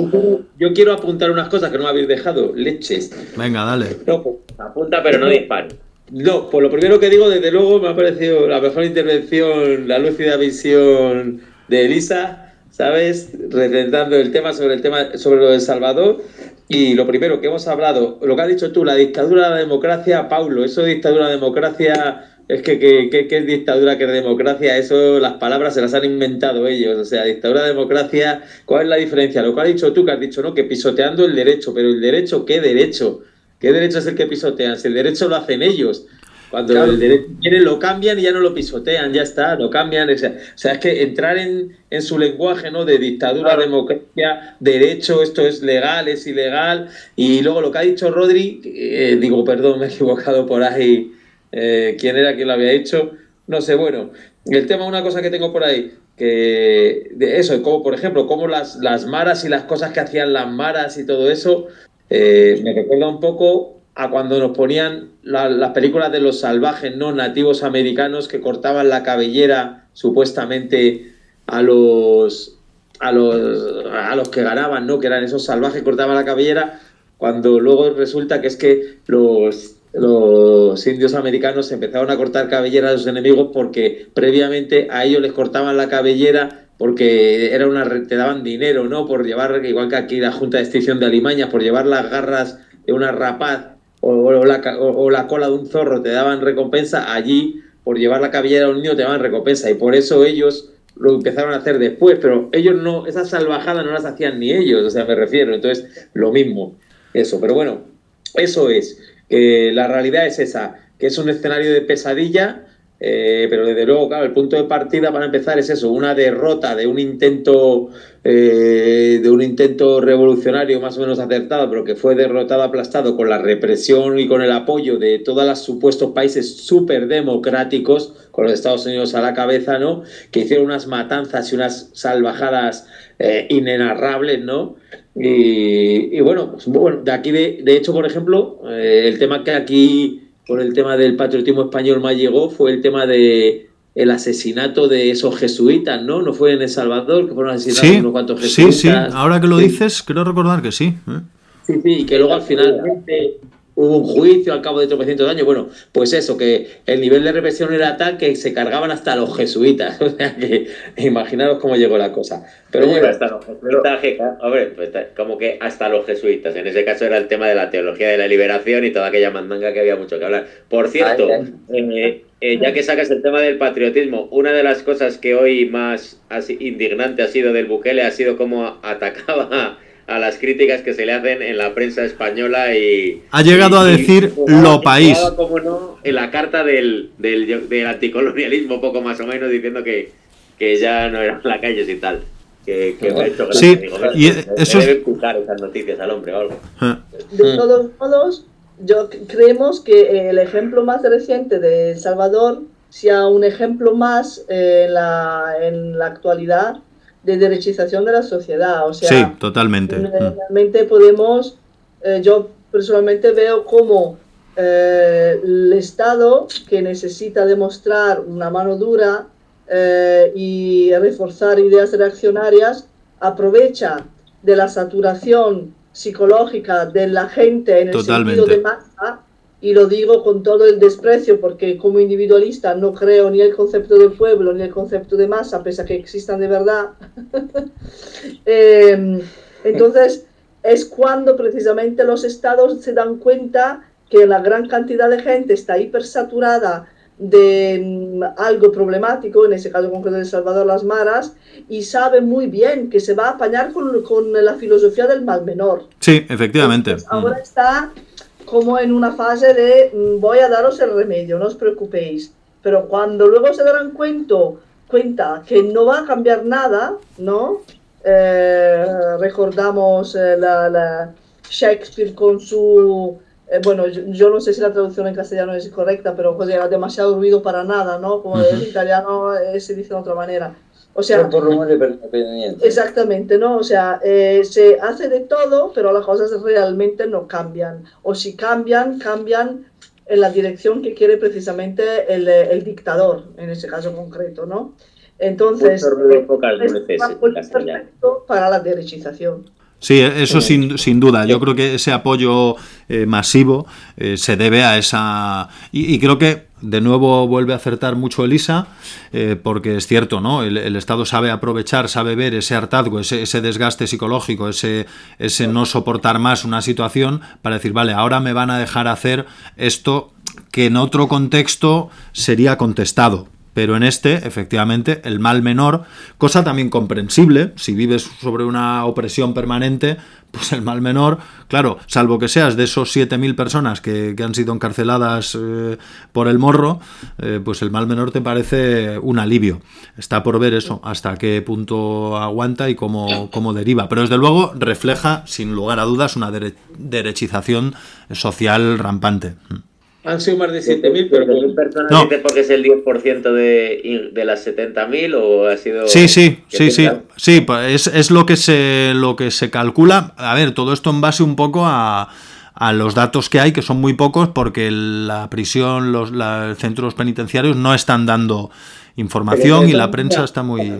yo, quiero, apuntar unas cosas que no me habéis dejado. Leches. Venga, dale. No, pues, apunta pero no dispara. No, pues lo primero que digo, desde luego me ha parecido la mejor intervención, la lúcida visión de Elisa, ¿sabes? Representando el tema sobre el tema sobre lo de Salvador. Y lo primero que hemos hablado, lo que has dicho tú, la dictadura de la democracia, Paulo, eso de dictadura de democracia es que, que, es dictadura, que es democracia, eso las palabras se las han inventado ellos. O sea, dictadura, democracia, ¿cuál es la diferencia? Lo que has dicho tú, que has dicho, ¿no? Que pisoteando el derecho, pero el derecho, ¿qué derecho? ¿Qué derecho es el que pisotean? Si el derecho lo hacen ellos. Cuando el derecho quieren, lo cambian y ya no lo pisotean, ya está, lo cambian. O sea, es que entrar en, en, su lenguaje, ¿no? De dictadura, democracia, derecho, esto es legal, es ilegal. Y luego lo que ha dicho Rodri, eh, digo, perdón, me he equivocado por ahí eh, quién era quien lo había hecho, no sé, bueno, el tema, una cosa que tengo por ahí, que de eso, como por ejemplo, como las, las maras y las cosas que hacían las maras y todo eso, eh, me recuerda un poco a cuando nos ponían las películas de los salvajes no nativos americanos que cortaban la cabellera supuestamente a los a los a los que ganaban, ¿no? Que eran esos salvajes cortaban la cabellera cuando luego resulta que es que los los indios americanos empezaron a cortar cabellera a sus enemigos porque previamente a ellos les cortaban la cabellera porque era una te daban dinero, ¿no? Por llevar, igual que aquí la Junta de Extinción de Alimaña, por llevar las garras de una rapaz o, la, o, la, cola de un zorro te daban recompensa, allí por llevar la cabellera a un niño te daban recompensa. Y por eso ellos lo empezaron a hacer después, pero ellos no, esas salvajadas no las hacían ni ellos, o sea, me refiero, entonces lo mismo, eso, pero bueno, eso es. Que la realidad es esa, que es un escenario de pesadilla, eh, pero desde luego, claro, el punto de partida para empezar es eso, una derrota de un intento eh, de un intento revolucionario más o menos acertado, pero que fue derrotado, aplastado con la represión y con el apoyo de todos los supuestos países súper democráticos, con los Estados Unidos a la cabeza, ¿no? Que hicieron unas matanzas y unas salvajadas eh, inenarrables, ¿no? Y, bueno, pues, bueno, de aquí, de, hecho, por ejemplo, el tema que aquí, por el tema del patriotismo español más llegó, fue el tema de el asesinato de esos jesuitas, ¿no? ¿No fue en El Salvador que fueron asesinados unos cuantos jesuitas? Sí, sí, ahora que lo dices, creo recordar que sí. ¿eh? Sí, sí, y que luego al final hubo un juicio al cabo de 300 años. Bueno, pues eso, que el nivel de represión era tal que se cargaban hasta los jesuitas. O sea que imaginaros cómo llegó la cosa. Pero bueno, hasta los jesuitas, pues, como que hasta los jesuitas. En ese caso era el tema de la teología de la liberación y toda aquella mandanga que había mucho que hablar. Por cierto, eh, eh, ya que sacas el tema del patriotismo, una de las cosas que hoy más indignante ha sido del Bukele ha sido cómo atacaba a las críticas que se le hacen en la prensa española y... Ha llegado a decir lo país. Como no, en la carta del, del, del, anticolonialismo, poco más o menos, diciendo que, que ya no eran calle y tal. que, me ha hecho Sí, y eso debe escuchar esas noticias al hombre o algo. Ah. De todos modos, yo creemos que el ejemplo más reciente de El Salvador sea un ejemplo más eh, en, la, en la actualidad de derechización de la sociedad. O sea, sí, totalmente. Mm. Realmente podemos, eh, yo personalmente veo como eh, el Estado que necesita demostrar una mano dura y reforzar ideas reaccionarias, aprovecha de la saturación psicológica de la gente en el sentido de masa y lo digo con todo el desprecio porque como individualista no creo ni el concepto del pueblo ni el concepto de masa, pese a que existan de verdad. Em, entonces, es cuando precisamente los estados se dan cuenta que la gran cantidad de gente está hipersaturada de mm, algo problemático, en ese caso concreto de El Salvador, las maras, y sabe muy bien que se va a apañar con, con la filosofía del mal menor. Sí, efectivamente. ahora está como en una fase de mm, voy a daros el remedio, no os preocupéis. Pero cuando luego se darán cuenta, cuenta que no va a cambiar nada, ¿no? Eh, recordamos eh, la, Shakespeare con su... Eh, bueno, yo, no sé si la traducción en castellano es correcta, pero pues era demasiado ruido para nada, ¿no? Como en italiano se dice de otra manera. O sea, exactamente, ¿no? O sea, eh, se hace de todo, pero las cosas realmente no cambian. O si cambian, cambian en la dirección que quiere precisamente el, el dictador, en ese caso concreto, ¿no? Entonces, es perfecto para la derechización. Sí, eso sin, sin, duda. Yo creo que ese apoyo eh, masivo eh, se debe a esa... Y, creo que de nuevo vuelve a acertar mucho Elisa, eh, porque es cierto, ¿no? El, Estado sabe aprovechar, sabe ver ese hartazgo, ese, ese, desgaste psicológico, ese, ese no soportar más una situación para decir, vale, ahora me van a dejar hacer esto que en otro contexto sería contestado pero en este, efectivamente, el mal menor, cosa también comprensible, si vives sobre una opresión permanente, pues el mal menor, claro, salvo que seas de esos 7.000 personas que, han sido encarceladas eh, por el morro, eh, pues el mal menor te parece un alivio. Está por ver eso, hasta qué punto aguanta y cómo, cómo deriva. Pero desde luego refleja, sin lugar a dudas, una derechización social rampante. Han sido más de 7.000, pero... no. porque es el 10% de, de las 70.000 o ha sido...? Sí, sí, sí, sí, sí, pues es, es, lo, que se, lo que se calcula. A ver, todo esto en base un poco a, a los datos que hay, que son muy pocos, porque la prisión, los centros penitenciarios no están dando información y la prensa está muy...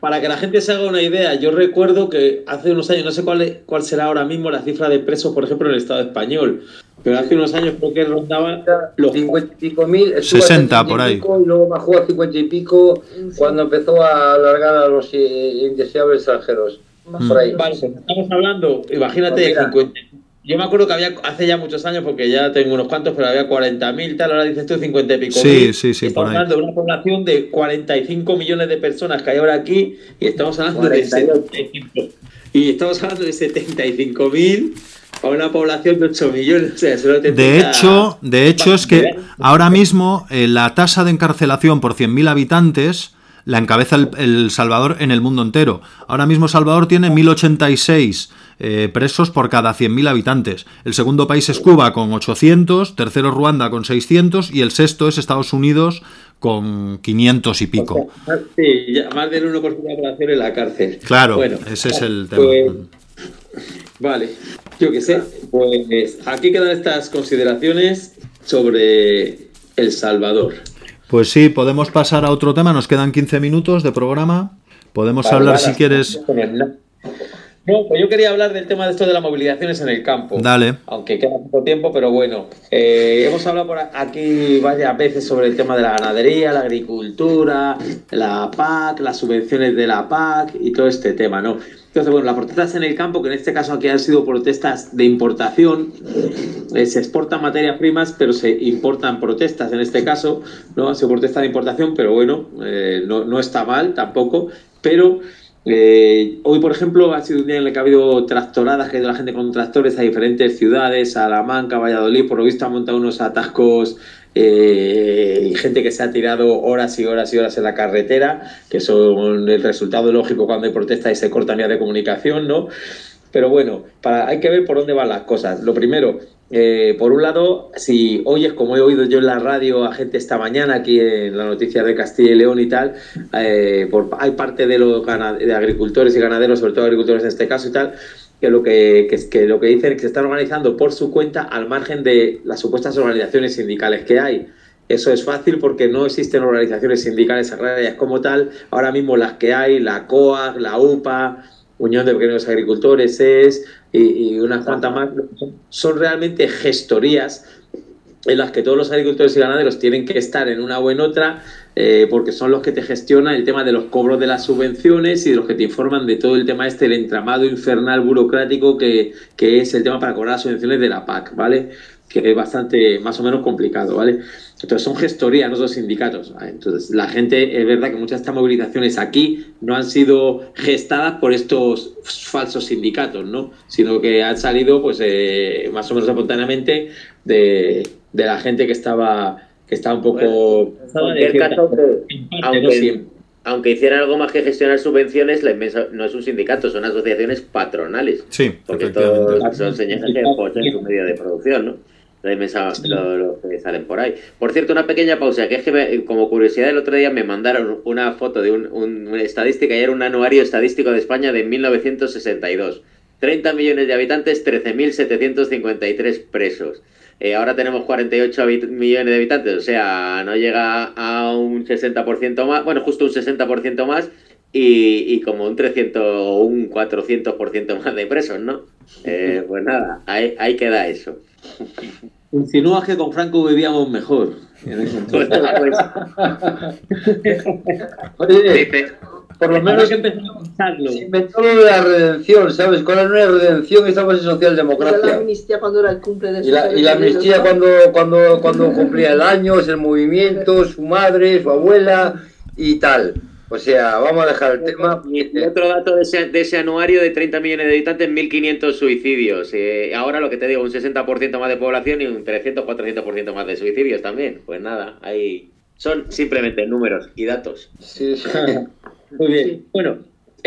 Para que la gente se haga una idea, yo recuerdo que hace unos años, no sé cuál, cuál será ahora mismo la cifra de presos, por ejemplo, en el Estado español, pero hace unos años creo que rondaba los 50 y pico mil, 60 por ahí. y luego bajó a 50 y pico cuando empezó a alargar a los indeseables extranjeros. Por ahí. Vale, pues estamos hablando, imagínate, 50. Yo me acuerdo que había hace ya muchos años, porque ya tengo unos cuantos, pero había 40.000 tal, ahora dices tú 50 y pico. Sí, mil. sí, sí. Estamos hablando de una población de 45 millones de personas que hay ahora aquí y estamos hablando de 75. Y estamos hablando de 75.000 a una población de 8 millones. de hecho, de hecho es que ahora mismo eh, la tasa de encarcelación por 100.000 habitantes la encabeza el, Salvador en el mundo entero. Ahora mismo Salvador tiene 1.086 eh, presos por cada 100.000 habitantes. El segundo país es Cuba con 800, tercero Ruanda con 600 y el sexto es Estados Unidos con 500 y pico. sí, más del 1% de la población en la cárcel. Claro, ese es el tema. Pues, Vale, yo qué sé. Pues aquí quedan estas consideraciones sobre El Salvador. Pues sí, podemos pasar a otro tema. Nos quedan 15 minutos de programa. Podemos hablar si quieres. No, pues yo quería hablar del tema de esto de las movilizaciones en el campo. Dale. Aunque queda poco tiempo, pero bueno. Eh, hemos hablado por aquí varias veces sobre el tema de la ganadería, la agricultura, la PAC, las subvenciones de la PAC y todo este tema, ¿no? Entonces, bueno, las protestas en el campo, que en este caso aquí han sido protestas de importación, eh, se exportan materias primas, pero se importan protestas en este caso, ¿no? Se protesta de importación, pero bueno, eh, no, no, está mal tampoco, pero eh, hoy, por ejemplo, ha sido un día en el que ha habido tractoradas, que ha ido la gente con tractores a diferentes ciudades, Salamanca, Valladolid, por lo visto han montado unos atascos eh, gente que se ha tirado horas y horas y horas en la carretera, que son el resultado lógico cuando hay protesta y se cortan vías de comunicación, ¿no? Pero bueno, hay que ver por dónde van las cosas. Lo primero, eh, por un lado, si oyes, como he oído yo en la radio a gente esta mañana aquí en la noticia de Castilla y León y tal, eh, por, hay parte de los agricultores y ganaderos, sobre todo agricultores en este caso y tal, que lo que, que, lo que dicen es que se están organizando por su cuenta al margen de las supuestas organizaciones sindicales que hay. Eso es fácil porque no existen organizaciones sindicales agrarias como tal. Ahora mismo las que hay, la COAG, la UPA, Unión de Pequeños Agricultores, es y, unas cuantas más, son realmente gestorías en las que todos los agricultores y ganaderos tienen que estar en una o en otra, eh, porque son los que te gestionan el tema de los cobros de las subvenciones y de los que te informan de todo el tema este, el entramado infernal burocrático que, que es el tema para cobrar las subvenciones de la PAC, ¿vale? Que es bastante, más o menos complicado, ¿vale? Entonces son gestorías, no son sindicatos. Entonces la gente, es verdad que muchas de estas movilizaciones aquí no han sido gestadas por estos falsos sindicatos, ¿no? Sino que han salido, pues, eh, más o menos espontáneamente de, la gente que estaba que estaba un poco... aunque, hicieran algo más que gestionar subvenciones, la inmensa, no es un sindicato, son asociaciones patronales. Sí, porque todos son señales que poseen su medio de producción, ¿no? Los que salen por ahí. Por cierto, una pequeña pausa, que es que como curiosidad el otro día me mandaron una foto de un, una estadística y era un anuario estadístico de España de 1962. 30 millones de habitantes, 13.753 presos. Eh, ahora tenemos 48 millones de habitantes, o sea, no llega a un 60% más, bueno, justo un 60% más y, y, como un 300 o un 400% más de presos, ¿no? Eh, pues nada, ahí, ahí queda eso. Insinúa que con Franco vivíamos mejor. Oye, por lo menos se inventó lo de la redención, ¿sabes? Con la nueva redención estamos en socialdemocracia. Y la amnistía cuando era el cumple de Y la, y la amnistía cuando, cuando, cuando cumplía el año, es el movimiento, su madre, su abuela y tal. O sea, vamos a dejar el tema. Y otro dato de ese, anuario de 30 millones de habitantes, 1.500 suicidios. Eh, ahora lo que te digo, un 60% más de población y un 300-400% más de suicidios también. Pues nada, ahí son simplemente números y datos. Sí, sí. Muy bien. Bueno,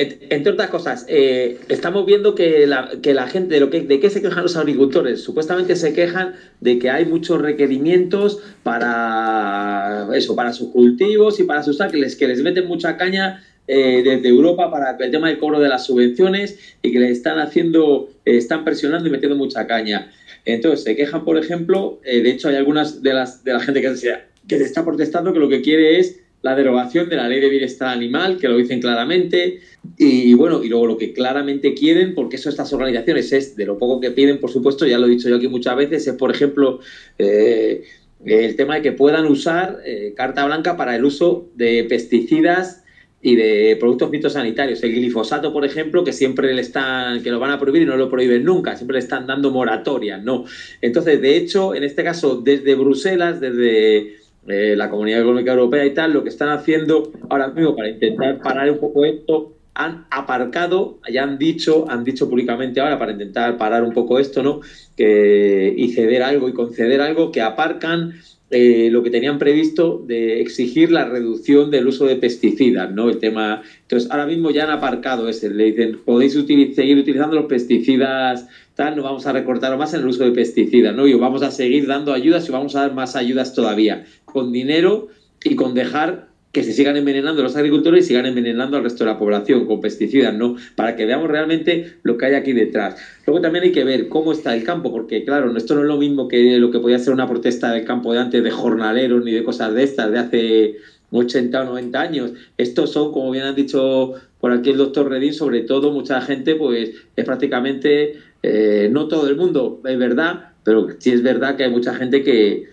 entre otras cosas, eh, estamos viendo que la, gente, ¿de qué se quejan los agricultores? Supuestamente se quejan de que hay muchos requerimientos para eso, para sus cultivos y para sus ángeles, que les meten mucha caña eh, desde Europa para el tema del cobro de las subvenciones y que les están haciendo, eh, están presionando y metiendo mucha caña. Entonces, se quejan, por ejemplo, de hecho hay algunas de las de la gente que, se, que está protestando que lo que quiere es la derogación de la ley de bienestar animal, que lo dicen claramente, y, bueno, y luego lo que claramente quieren, porque eso estas organizaciones es de lo poco que piden, por supuesto, ya lo he dicho yo aquí muchas veces, es por ejemplo eh, el tema de que puedan usar eh, carta blanca para el uso de pesticidas y de productos fitosanitarios. El glifosato, por ejemplo, que siempre le están, que lo van a prohibir y no lo prohíben nunca, siempre le están dando moratorias, ¿no? Entonces, de hecho, en este caso, desde Bruselas, desde eh, la Comunidad Económica Europea y tal, lo que están haciendo ahora mismo para intentar parar un poco esto, han aparcado, ya han dicho, han dicho públicamente ahora para intentar parar un poco esto, ¿no? Que, y ceder algo y conceder algo, que aparcan eh, lo que tenían previsto de exigir la reducción del uso de pesticidas, ¿no? El tema. Entonces, ahora mismo ya han aparcado ese. Le dicen, podéis seguir utilizando los pesticidas, tal, no vamos a recortar más en el uso de pesticidas, ¿no? Y vamos a seguir dando ayudas y vamos a dar más ayudas todavía, con dinero y con dejar que se sigan envenenando los agricultores y sigan envenenando al resto de la población con pesticidas, ¿no? Para que veamos realmente lo que hay aquí detrás. Luego también hay que ver cómo está el campo, porque claro, esto no es lo mismo que lo que podía ser una protesta del campo de antes de jornaleros ni de cosas de estas, de hace 80 o 90 años. Estos son, como bien han dicho por aquí el doctor Redín, sobre todo mucha gente, pues es prácticamente, eh, no todo el mundo, es verdad, pero sí es verdad que hay mucha gente que,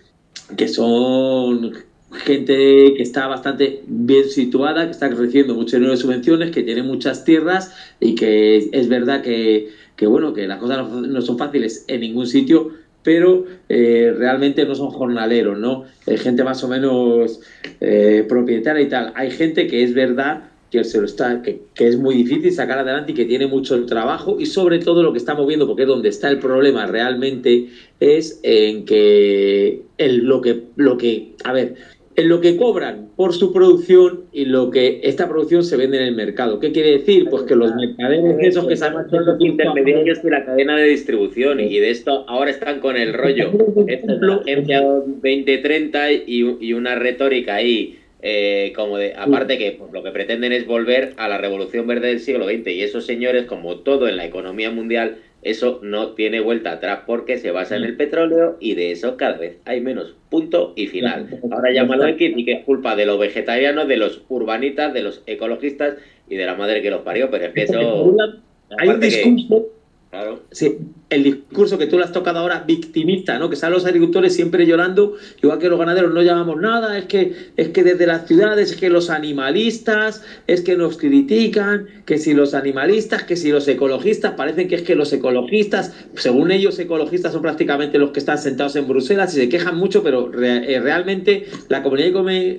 que son gente que está bastante bien situada, que está recibiendo mucho dinero de subvenciones, que tiene muchas tierras y que es verdad que, bueno, que las cosas no son fáciles en ningún sitio, pero eh, realmente no son jornaleros, ¿no? Hay gente más o menos eh, propietaria y tal. Hay gente que es verdad que se lo está, que, es muy difícil sacar adelante y que tiene mucho trabajo y sobre todo lo que estamos viendo, porque es donde está el problema realmente, es en que, el, lo que, lo que, a ver, en lo que cobran por su producción y lo que esta producción se vende en el mercado. ¿Qué quiere decir? Pues que los mercaderes esos que son los intermediarios de la cadena de distribución y de esto ahora están con el rollo. Ejemplo, 2030 y, y una retórica ahí eh, como de, aparte que pues, lo que pretenden es volver a la revolución verde del siglo XX y esos señores, como todo en la economía mundial, eso no tiene vuelta atrás porque se basa en el petróleo y de eso cada vez hay menos. Punto y final. Ahora llámalo X y que es culpa de los vegetarianos, de los urbanitas, de los ecologistas y de la madre que los parió, pero es que eso... Hay un discurso Sí, el discurso que tú le has tocado ahora, victimista, ¿no? Que salen los agricultores siempre llorando, igual que los ganaderos no llamamos nada, es que, es que desde las ciudades, es que los animalistas, es que nos critican, que si los animalistas, que si los ecologistas, parecen que es que los ecologistas, según ellos, ecologistas son prácticamente los que están sentados en Bruselas y se quejan mucho, pero eh, realmente la Comunidad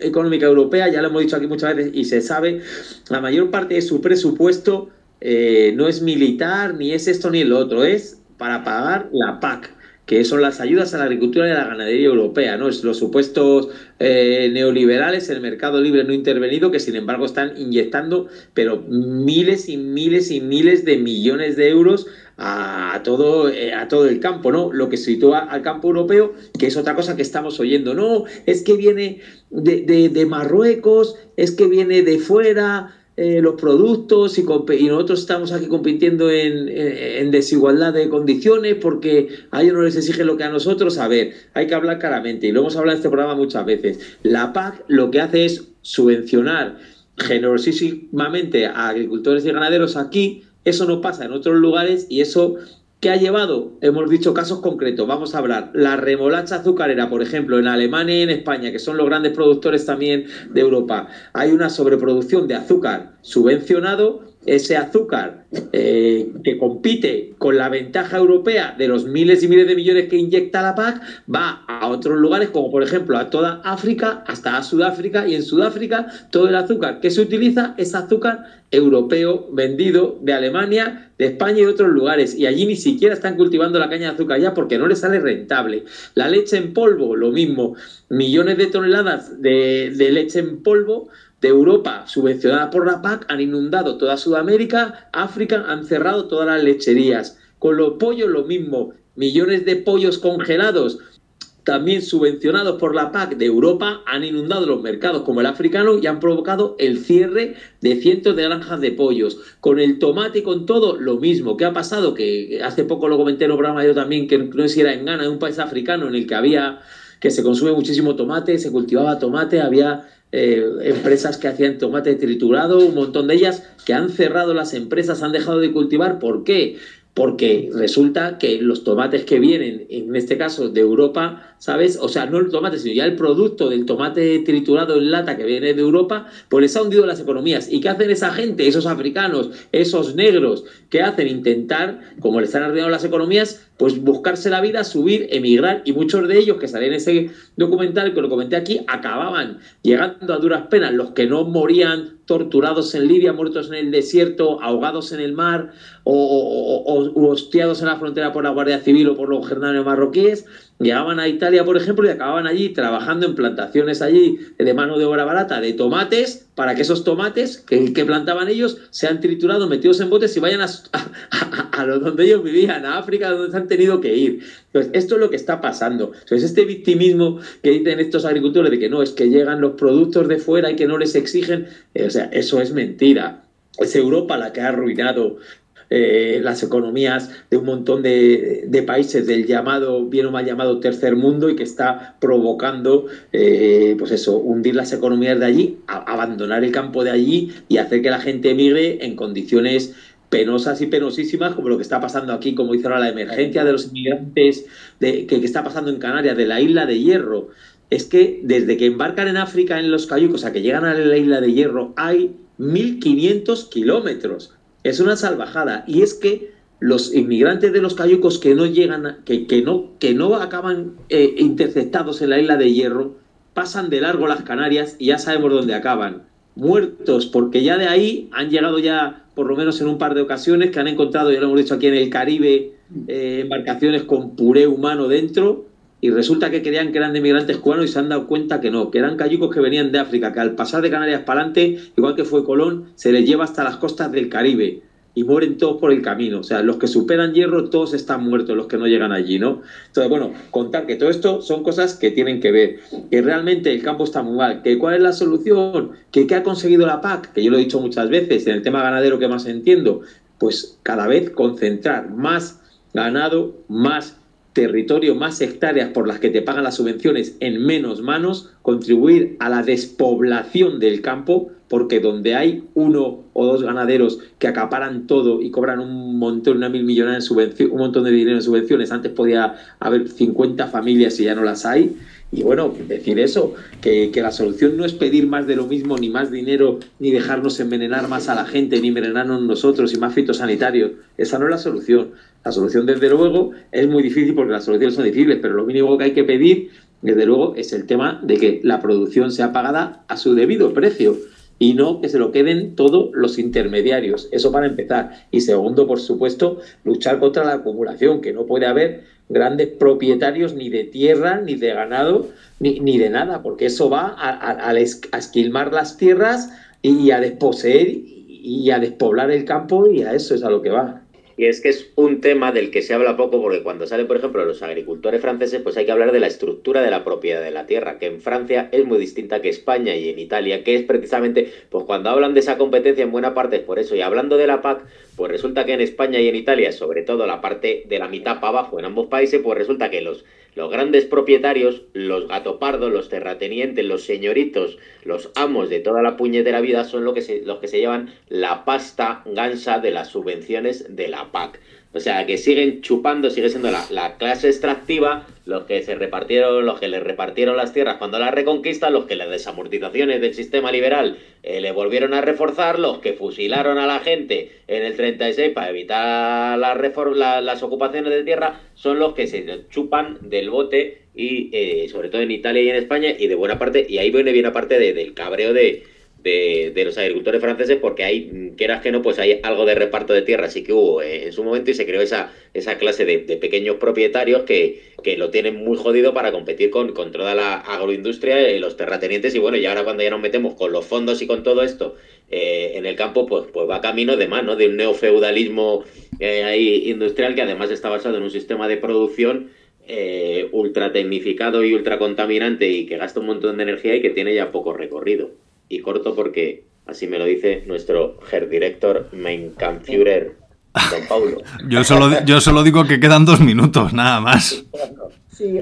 Económica Europea, ya lo hemos dicho aquí muchas veces y se sabe, la mayor parte de su presupuesto eh, no es militar, ni es esto ni el otro, es para pagar la PAC, que son las ayudas a la agricultura y a la ganadería europea, ¿no? Es los supuestos eh, neoliberales, el mercado libre no intervenido, que sin embargo están inyectando, pero miles y miles y miles de millones de euros a todo, eh, a todo el campo, ¿no? Lo que sitúa al campo europeo, que es otra cosa que estamos oyendo. No, es que viene de, de Marruecos, es que viene de fuera, eh, los productos y, nosotros estamos aquí compitiendo en, desigualdad de condiciones porque a ellos no les exigen lo que a nosotros. A ver, hay que hablar claramente y lo hemos hablado en este programa muchas veces. La PAC lo que hace es subvencionar generosísimamente a agricultores y ganaderos aquí. Eso no pasa en otros lugares y eso ¿Qué ha llevado? Hemos dicho casos concretos. Vamos a hablar. La remolacha azucarera, por ejemplo, en Alemania y en España, que son los grandes productores también de Europa, hay una sobreproducción de azúcar subvencionado ese azúcar eh, que compite con la ventaja europea de los miles y miles de millones que inyecta la PAC, va a otros lugares, como por ejemplo a toda África, hasta a Sudáfrica, y en Sudáfrica todo el azúcar que se utiliza es azúcar europeo vendido de Alemania, de España y de otros lugares. Y allí ni siquiera están cultivando la caña de azúcar ya porque no les sale rentable. La leche en polvo, lo mismo. Millones de toneladas de, de leche en polvo de Europa, subvencionada por la PAC, han inundado toda Sudamérica, África, han cerrado todas las lecherías. Con los pollos lo mismo, millones de pollos congelados, también subvencionados por la PAC de Europa, han inundado los mercados como el africano y han provocado el cierre de cientos de granjas de pollos. Con el tomate y con todo, lo mismo. ¿Qué ha pasado? Que hace poco lo comenté en un yo también, que no sé si era en Ghana, en un país africano en el que había que se consume muchísimo tomate, se cultivaba tomate, había eh, empresas que hacían tomate triturado, un montón de ellas que han cerrado las empresas, han dejado de cultivar. ¿Por qué? Porque resulta que los tomates que vienen, en este caso de Europa, ¿sabes? O sea, no el tomate, sino ya el producto del tomate triturado en lata que viene de Europa, pues les ha hundido las economías. ¿Y qué hacen esa gente, esos africanos, esos negros? ¿Qué hacen? Intentar, como les están arruinando las economías, pues buscarse la vida, subir, emigrar, y muchos de ellos que salían en ese documental que lo comenté aquí, acababan llegando a duras penas, los que no morían torturados en Libia, muertos en el desierto, ahogados en el mar, o, hostiados en la frontera por la Guardia Civil o por los germanos marroquíes, llegaban a Italia, por ejemplo, y acababan allí trabajando en plantaciones allí de mano de obra barata de tomates, para que esos tomates que, plantaban ellos sean triturados, metidos en botes y vayan a, a, donde ellos vivían, a África, donde se han tenido que ir. Entonces, esto es lo que está pasando. Entonces, este victimismo que dicen estos agricultores de que no, es que llegan los productos de fuera y que no les exigen, eh, o sea, eso es mentira. Es Europa la que ha arruinado eh, las economías de un montón de, países del llamado, bien o mal llamado tercer mundo y que está provocando, eh, pues eso, hundir las economías de allí, abandonar el campo de allí y hacer que la gente emigre en condiciones penosas y penosísimas, como lo que está pasando aquí, como dice ahora la emergencia de los inmigrantes de, que, está pasando en Canarias, de la isla de Hierro. Es que desde que embarcan en África en los cayucos a que llegan a la isla de Hierro hay 1.500 kilómetros. Es una salvajada. Y es que los inmigrantes de los cayucos que no llegan, que, que no, que no acaban eh, interceptados en la isla de Hierro, pasan de largo las Canarias y ya sabemos dónde acaban. muertos, porque ya de ahí han llegado ya, por lo menos en un par de ocasiones, que han encontrado, ya lo hemos dicho aquí en el Caribe, eh, embarcaciones con puré humano dentro, y resulta que creían que eran de migrantes cubanos y se han dado cuenta que no, que eran cayucos que venían de África, que al pasar de Canarias para adelante, igual que fue Colón, se les lleva hasta las costas del Caribe y mueren todos por el camino. O sea, los que superan hierro, todos están muertos, los que no llegan allí, ¿no? Entonces, bueno, contar que todo esto son cosas que tienen que ver, que realmente el campo está muy mal, que cuál es la solución, que qué ha conseguido la PAC, que yo lo he dicho muchas veces, en el tema ganadero que más entiendo, pues cada vez concentrar más ganado, más territorio, más hectáreas por las que te pagan las subvenciones en menos manos, contribuir a la despoblación del campo, porque donde hay uno o dos ganaderos que acaparan todo y cobran un montón, una mil millones en un montón de dinero en subvenciones, antes podía haber 50 familias y ya no las hay. Y bueno, decir eso, que, que, la solución no es pedir más de lo mismo, ni más dinero, ni dejarnos envenenar más a la gente, ni envenenarnos nosotros y más fitosanitarios. Esa no es la solución. La solución, desde luego, es muy difícil porque las soluciones son difíciles, pero lo mínimo que hay que pedir, desde luego, es el tema de que la producción sea pagada a su debido precio y no que se lo queden todos los intermediarios. Eso para empezar. Y segundo, por supuesto, luchar contra la acumulación, que no puede haber grandes propietarios ni de tierra, ni de ganado, ni, ni de nada, porque eso va a, esquilmar las tierras y a desposeer y a despoblar el campo y a eso es a lo que va. Y es que es un tema del que se habla poco porque cuando salen, por ejemplo, los agricultores franceses, pues hay que hablar de la estructura de la propiedad de la tierra, que en Francia es muy distinta que España y en Italia, que es precisamente, pues cuando hablan de esa competencia en buena parte es por eso. Y hablando de la PAC, pues resulta que en España y en Italia, sobre todo la parte de la mitad para abajo en ambos países, pues resulta que los los grandes propietarios, los gatopardos, los terratenientes, los señoritos, los amos de toda la puñetera vida son lo que se, los que se llevan la pasta gansa de las subvenciones de la PAC. O sea, que siguen chupando, sigue siendo la, clase extractiva los que se repartieron, los que le repartieron las tierras cuando las reconquistan, los que las desamortizaciones del sistema liberal eh, le volvieron a reforzar, los que fusilaron a la gente en el 36 para evitar las ocupaciones de tierra, son los que se chupan del bote y eh, sobre todo en Italia y en España y de buena parte, y ahí viene bien aparte del cabreo de, de, los agricultores franceses porque hay, quieras que no, pues hay algo de reparto de tierra, sí que hubo eh, en su momento y se creó esa, esa clase de, pequeños propietarios que, que, lo tienen muy jodido para competir con, con toda la agroindustria y los terratenientes. Y bueno, y ahora cuando ya nos metemos con los fondos y con todo esto eh, en el campo, pues, pues va camino de más, ¿no? De un neofeudalismo eh, ahí industrial que además está basado en un sistema de producción ultra tecnificado y ultra contaminante y que gasta un montón de energía y que tiene ya poco recorrido y corto porque así me lo dice nuestro Herr Director Mein Kampfführer, don Paulo. yo, solo, yo solo digo que quedan dos minutos, nada más. Sí,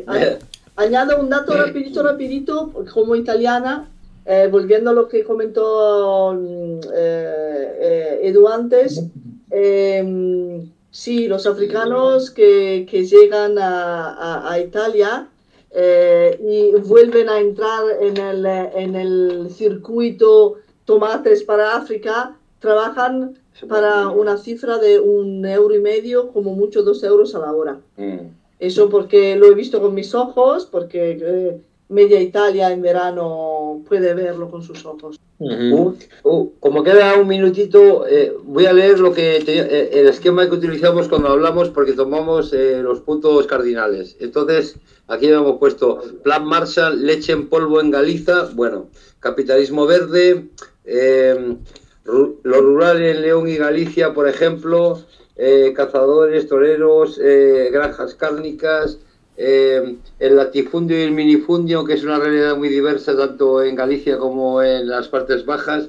añado un dato rapidito, rapidito, como italiana, eh, volviendo a lo que comentó mm, eh, eh, Edu antes, em, sí, los africanos que, que llegan a, a Italia eh, y vuelven a entrar en el, en el circuito tomates para África, trabajan para una cifra de un euro y medio, como mucho dos euros a la hora. Mm. Eso porque lo he visto con mis ojos, porque eh, media Italia en verano puede verlo con sus ojos. Uh, uh, como queda un minutito, eh, voy a leer lo que el esquema que utilizamos cuando hablamos porque tomamos los puntos cardinales. Entonces, Aquí hemos puesto Plan Marshall, leche en polvo en Galiza, bueno, capitalismo verde, eh, lo rural en León y Galicia, por ejemplo, eh, cazadores, toreros, eh, granjas cárnicas, el latifundio y el minifundio, que es una realidad muy diversa tanto en Galicia como en las partes bajas,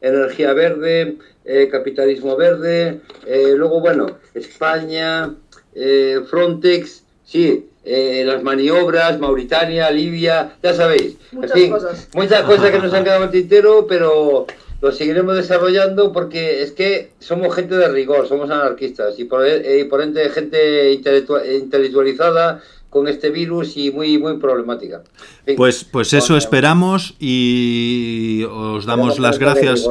energía verde, capitalismo verde, luego, bueno, España, Frontex, sí, eh, las maniobras, Mauritania, Libia, ya sabéis. Muchas cosas. Muchas cosas que nos han quedado en el tintero, pero lo seguiremos desarrollando porque es que somos gente de rigor, somos anarquistas y por, eh, y por ende gente intelectualizada con este virus y muy muy problemática. pues pues eso esperamos y os damos las gracias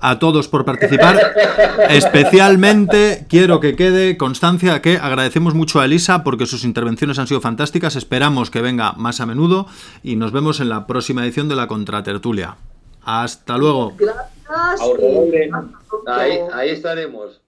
a todos por participar. Especialmente quiero que quede constancia que agradecemos mucho a Elisa porque sus intervenciones han sido fantásticas. Esperamos que venga más a menudo y nos vemos en la próxima edición de la Contratertulia. Hasta luego. Gracias. Y. Ahí, ahí estaremos.